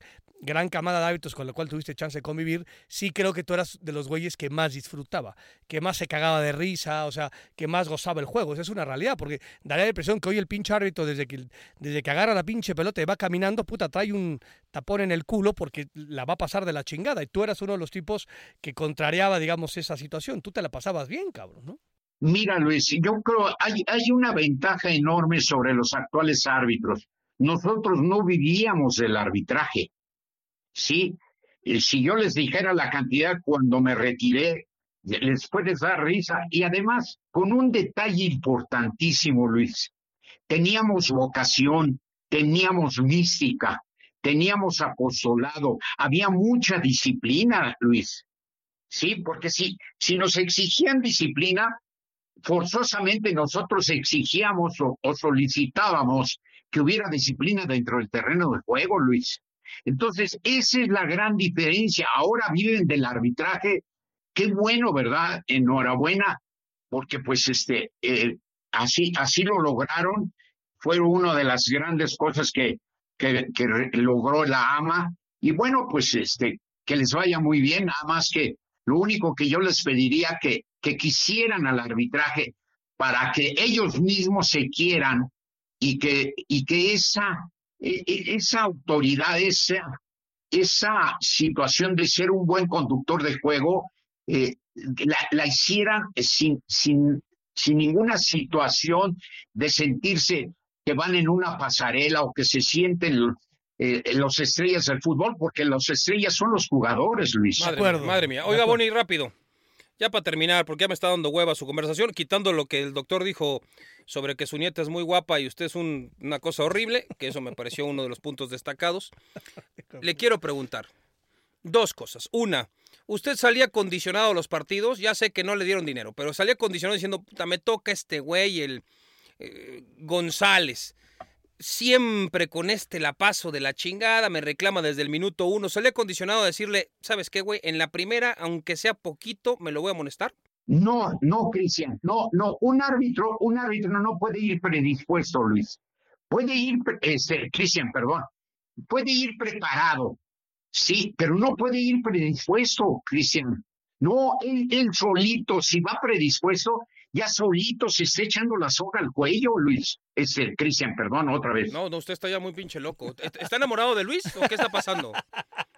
gran camada de hábitos con la cual tuviste chance de convivir, sí creo que tú eras de los güeyes que más disfrutaba, que más se cagaba de risa, o sea, que más gozaba el juego. Esa es una realidad, porque daría la impresión que hoy el pinche árbitro, desde que, desde que agarra la pinche pelota y va caminando, puta, trae un tapón en el culo porque la va a pasar de la chingada. Y tú eras uno de los tipos que contrariaba, digamos, esa situación. Tú te la pasabas bien, cabrón, ¿no? Mira, Luis, yo creo hay, hay una ventaja enorme sobre los actuales árbitros. Nosotros no vivíamos del arbitraje Sí, si yo les dijera la cantidad cuando me retiré, les puede dar risa. Y además, con un detalle importantísimo, Luis, teníamos vocación, teníamos mística, teníamos apostolado, había mucha disciplina, Luis. Sí, porque si, si nos exigían disciplina, forzosamente nosotros exigíamos o solicitábamos que hubiera disciplina dentro del terreno de juego, Luis. Entonces, esa es la gran diferencia. Ahora viven del arbitraje. Qué bueno, ¿verdad? Enhorabuena, porque pues este, eh, así, así lo lograron. Fue una de las grandes cosas que, que, logró la AMA. Y bueno, pues este, que les vaya muy bien, nada más que lo único que yo les pediría que, que quisieran al arbitraje para que ellos mismos se quieran y que, y que esa esa autoridad, esa, esa situación de ser un buen conductor de juego, eh, la, hicieran sin, sin, sin ninguna situación de sentirse que van en una pasarela o que se sienten eh, los estrellas del fútbol, porque los estrellas son los jugadores, Luis. Madre, madre mía. Oiga, Boni, rápido. Ya para terminar, porque ya me está dando hueva su conversación, quitando lo que el doctor dijo sobre que su nieta es muy guapa y usted es un- una cosa horrible, que eso me pareció uno de los puntos destacados. Le quiero preguntar dos cosas. Una, usted salía condicionado a los partidos, ya sé que no le dieron dinero, pero salía condicionado diciendo, "Puta, me toca este güey, el eh, González. Siempre con este la paso de la chingada, me reclama desde el minuto uno. Salía condicionado a decirle, ¿sabes qué, güey? En la primera, aunque sea poquito, me lo voy a amonestar. No, no, Cristian, no, no, un árbitro, un árbitro no puede ir predispuesto, Luis. Puede ir, este, Cristian, perdón, puede ir preparado, sí, pero no puede ir predispuesto, Cristian. No, él, él solito, si va predispuesto, ya solito se está echando la soga al cuello, Luis. Este, Cristian, perdón, otra vez. No, no, usted está ya muy pinche loco. ¿Est- ¿Está enamorado de Luis o qué está pasando?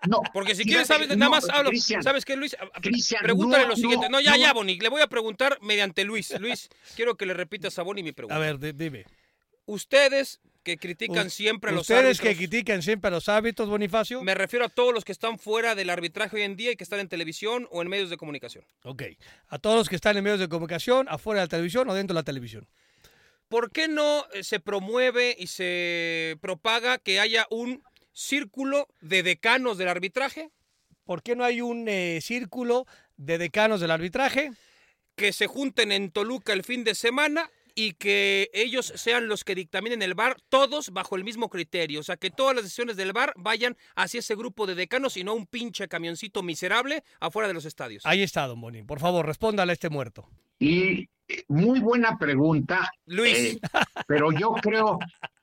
No, Porque si quieres, sabes, no, nada más hablo. Cristian, ¿Sabes qué, Luis? A- a- Cristian, Pregúntale no, lo siguiente. No, no, ya, no. ya, Boni. Le voy a preguntar mediante Luis. Luis, quiero que le repitas a Boni mi pregunta. A ver, di- dime. Ustedes que critican U- siempre a los Ustedes que árbitros, critican siempre a los hábitos, Bonifacio. me refiero a todos los que están fuera del arbitraje hoy en día y que están en televisión o en medios de comunicación. Ok. A todos los que están en medios de comunicación, afuera de la televisión o dentro de la televisión. ¿Por qué no eh, se promueve y se propaga que haya un círculo de decanos del arbitraje ¿Por qué no hay un eh, círculo de decanos del arbitraje? que se junten en Toluca el fin de semana y que ellos sean los que dictaminen el bar, todos bajo el mismo criterio. O sea, que todas las decisiones del bar vayan hacia ese grupo de decanos y no un pinche camioncito miserable afuera de los estadios. Ahí está, don Boni. Por favor, respóndale a este muerto. Y eh, muy buena pregunta, Luis, eh, pero yo creo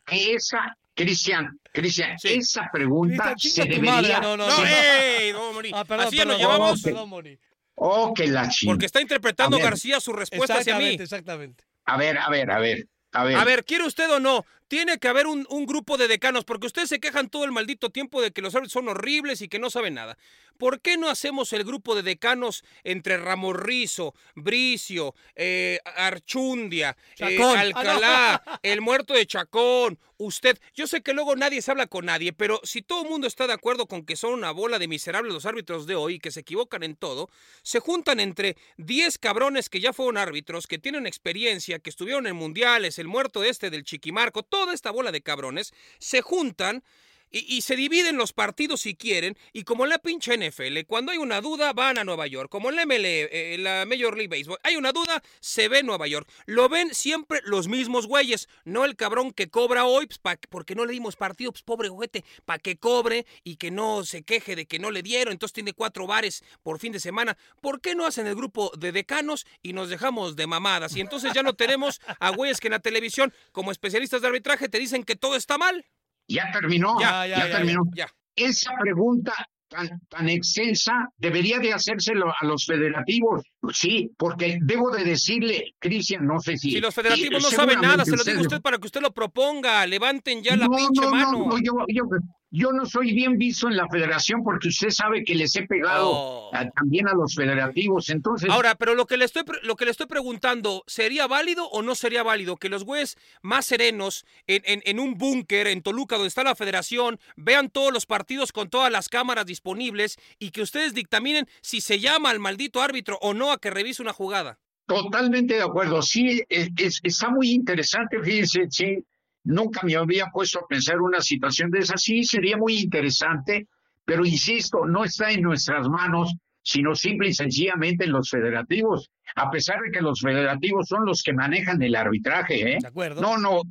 que esa, Cristian, Cristian, Sí. esa pregunta Cristian, se debería... No, no, no, no. ¡ey! no, Moni. Ah, perdón, Así ya nos perdón, llevamos perdón. Oh, que la chingada. porque está interpretando. García su respuesta hacia mí. Exactamente, exactamente. A ver, a ver, a ver, a ver. A ver, ¿quiere usted o no? Tiene que haber un, un grupo de decanos, porque ustedes se quejan todo el maldito tiempo de que los árbitros son horribles y que no saben nada. ¿Por qué no hacemos el grupo de decanos entre Ramorrizo, Bricio, eh, Archundia, eh, Chacón. Alcalá, el muerto de Chacón, usted? Yo sé que luego nadie se habla con nadie, pero si todo el mundo está de acuerdo con que son una bola de miserables los árbitros de hoy, que se equivocan en todo, se juntan entre 10 cabrones que ya fueron árbitros, que tienen experiencia, que estuvieron en mundiales, el muerto este del Chiquimarco, toda esta bola de cabrones, se juntan y, y se dividen los partidos si quieren, y como en la pinche NFL, cuando hay una duda, van a Nueva York. Como en la MLE, eh, la Major League Baseball, hay una duda, se ve en Nueva York. Lo ven siempre los mismos güeyes, no el cabrón que cobra hoy, pues, pa- porque no le dimos partido, pues pobre juguete, para que cobre y que no se queje de que no le dieron, entonces tiene cuatro bares por fin de semana. ¿Por qué no hacen el grupo de decanos y nos dejamos de mamadas? Y entonces ya no tenemos a güeyes que en la televisión, como especialistas de arbitraje, te dicen que todo está mal. Ya terminó, Ya, ya, ya, ya, terminó. Ya. Esa pregunta tan, tan extensa debería de hacérselo a los federativos. Sí, porque debo de decirle, Cristian, no sé si... Si los federativos no saben nada, se lo digo a usted- para que usted lo proponga. Levanten ya la pinche no, mano. No, no, yo, yo, yo no soy bien visto en la federación porque usted sabe que les he pegado Oh. a- también a los federativos. Entonces, Ahora, pero lo que le estoy lo que le estoy preguntando, ¿sería válido o no sería válido que los güeyes más serenos en, en- en un búnker en Toluca donde está la federación vean todos los partidos con todas las cámaras disponibles y que ustedes dictaminen si se llama al maldito árbitro o no a que revise una jugada? Totalmente de acuerdo. Sí, es, es- está muy interesante, fíjense, sí. Nunca me había puesto a pensar una situación de esa. Sí, sería muy interesante, pero insisto, no está en nuestras manos, sino simple y sencillamente en los federativos, a pesar de que los federativos son los que manejan el arbitraje, ¿eh? ¿De acuerdo? No, no,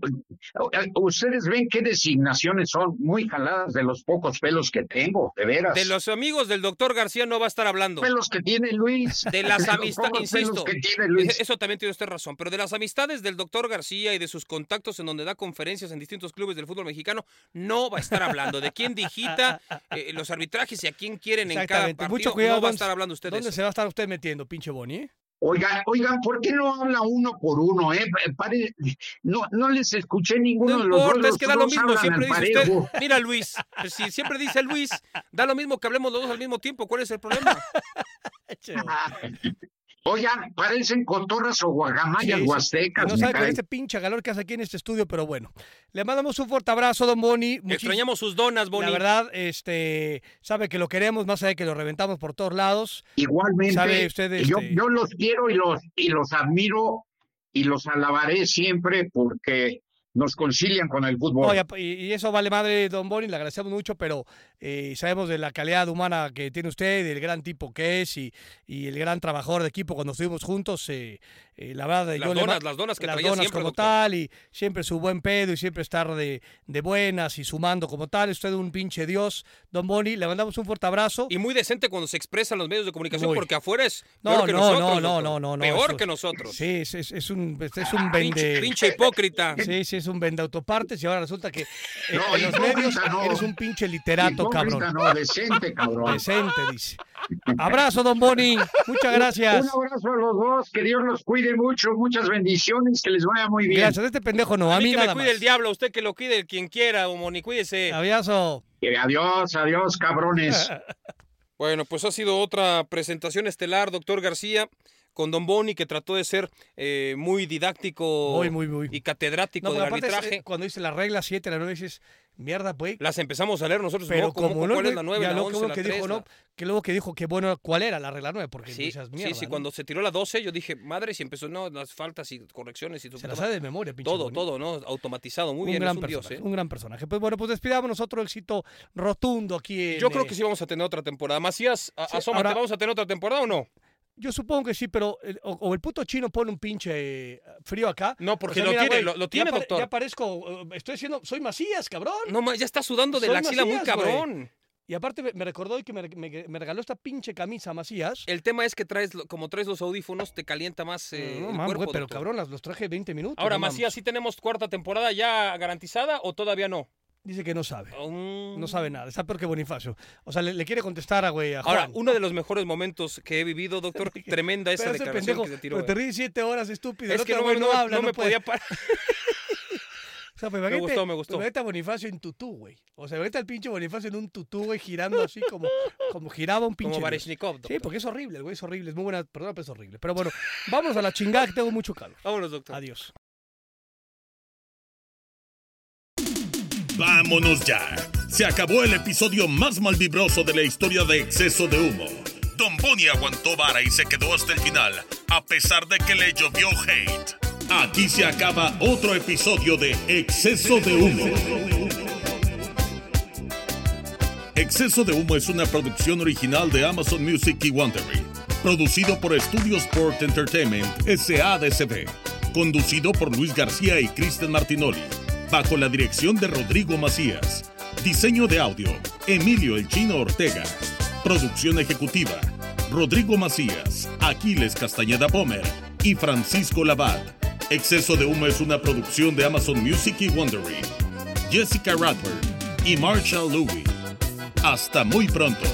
ustedes ven qué designaciones son muy jaladas de los pocos pelos que tengo, de veras. De los amigos del doctor García no va a estar hablando. pelos que tiene Luis. De las amistades, insisto, que tiene Luis. eso también tiene usted razón, pero de las amistades del doctor García y de sus contactos en donde da conferencias en distintos clubes del fútbol mexicano, no va a estar hablando. De quién digita eh, los arbitrajes y a quién quieren en cada partido, Mucho cuidado. no va a ¿dónde- estar hablando usted de ¿Dónde eso. se va a estar usted metiendo, pinche Boni? eh? Oigan, oigan, ¿por qué no habla uno por uno? Eh? Pare- no, no les escuché ninguno No de los dos. importa, es que da lo mismo, siempre dice usted, mira Luis, pues si siempre dice Luis, da lo mismo que hablemos los dos al mismo tiempo, ¿cuál es el problema? Oigan, parecen cotorras o guagamayas Sí, sí. huastecas. No sabe con este pinche calor que hace aquí en este estudio, pero bueno. Le mandamos un fuerte abrazo, don Boni. Muchis- Extrañamos sus donas, Boni. La verdad, este, sabe que lo queremos, más allá de que lo reventamos por todos lados. Igualmente, ¿Sabe usted, yo, este- yo los quiero y los, y los admiro y los alabaré siempre porque nos concilian con el fútbol. No, y, y eso vale madre, don Boni, le agradecemos mucho, pero eh, sabemos de la calidad humana que tiene usted, del gran tipo que es y, y el gran trabajador de equipo cuando estuvimos juntos. eh, eh, la verdad, Las yo le donas, ma- las donas que las traía donas siempre, como doctor. tal y siempre su buen pedo y siempre estar de, de buenas y sumando como tal. Usted es un pinche dios, don Boni. Le mandamos un fuerte abrazo. Y muy decente cuando se expresa en los medios de comunicación, Muy. porque afuera es No, peor que no, nosotros. no, no, no, no, no, Peor eso- que nosotros. Sí, es, es- es un, es es un Pinche, vende... pinche hipócrita. Sí, sí, es un vende autopartes y ahora resulta que eh, No, en los medios no. eres un pinche literato, Cabrón. no, decente, cabrón. Decente, dice. Abrazo, don Boni. Muchas gracias. Un abrazo a los dos, que Dios los cuide mucho, muchas bendiciones, que les vaya muy bien. Gracias. Este pendejo no, a, A mí mí que me nada cuide más. el diablo, a usted que lo cuide quien quiera, o Moni, cuídese. Abrazo. Que Adiós, adiós, cabrones. Bueno, pues ha sido otra presentación estelar, doctor García, con Don Boni, que trató de ser eh, muy didáctico Muy, muy, muy. y catedrático No, del aparte, arbitraje. es, eh, cuando dice la regla 7, la 9, dices, mierda, pues. Las empezamos a leer nosotros, Pero ¿no? ¿Cómo- como no, ¿Cuál es la 9, ya la luego 11, la que 3? dijo, no, que luego que dijo que bueno, ¿cuál era la regla 9? Porque Sí, dices, sí, mierda, sí, ¿no? cuando se tiró la 12 yo dije, madre, si empezó, no, las faltas y correcciones y Se la sabe de memoria, pinche todo, todo, ¿no? Automatizado, muy un bien, gran es un dios, ¿eh? un gran personaje. Pues bueno, pues despidamos otro éxito rotundo aquí en, Yo creo eh, que sí vamos a tener otra temporada. Macías, Sí, asómate, ahora- ¿vamos a tener otra temporada o no? Yo supongo que sí, pero el- o, o el puto chino pone un pinche eh, frío acá. No, porque O sea, lo mira, tiene, lo, lo ya tiene, pare- doctor. Ya parezco, eh, estoy diciendo, soy Macías, cabrón. No, ma, ya está sudando de Soy la axila muy Macías, cabrón. Y aparte me, recordó hoy que me, me- me regaló esta pinche camisa Macías. El tema es que traes, como traes los audífonos, te calienta más eh, no el cuerpo, pero doctor. cabrón, los traje 20 minutos. Ahora, no. Macías, ¿sí tenemos cuarta temporada ya garantizada o todavía no? Dice que no sabe. Mm. No sabe nada, está peor que Bonifacio. O sea, le, le quiere contestar a güey a Juan. Ahora, uno de los mejores momentos que he vivido, doctor, tremenda esa declaración pendejo, que se tiró. pero te eh. ríes siete horas, estúpido. Es que no, güey no, habla, no no me puede. podía parar. O sea, pues Me imagínate- gustó, me gustó. Imagínate a Bonifacio en tutú, güey. O sea, ahorita el pinche Bonifacio en un tutú, güey, girando así como, como giraba un pinche. Como dios. Bareshnikov, Sí, doctor. porque es horrible, güey es horrible. Es muy buena, perdón, pero es horrible. Pero bueno, vamos a la chingada que tengo mucho calor. Vámonos, doctor. Adiós. Vámonos ya. Se acabó el episodio más malvibroso de la historia de exceso de humo. Don Boni aguantó vara y se quedó hasta el final, a pesar de que le llovió hate. Aquí se acaba otro episodio de Exceso de humo. Exceso de humo es una producción original de Amazon Music y Wondery. Producido por Studio Sport Entertainment SADCB. Conducido por Luis García y Kristen Martinoli. Bajo la dirección de Rodrigo Macías. Diseño de audio. Emilio El Chino Ortega. Producción ejecutiva. Rodrigo Macías, Aquiles Castañeda Pomer y Francisco Labat. Exceso de humo es una producción de Amazon Music y Wondery. Jessica Radford y Marshall Louis. Hasta muy pronto.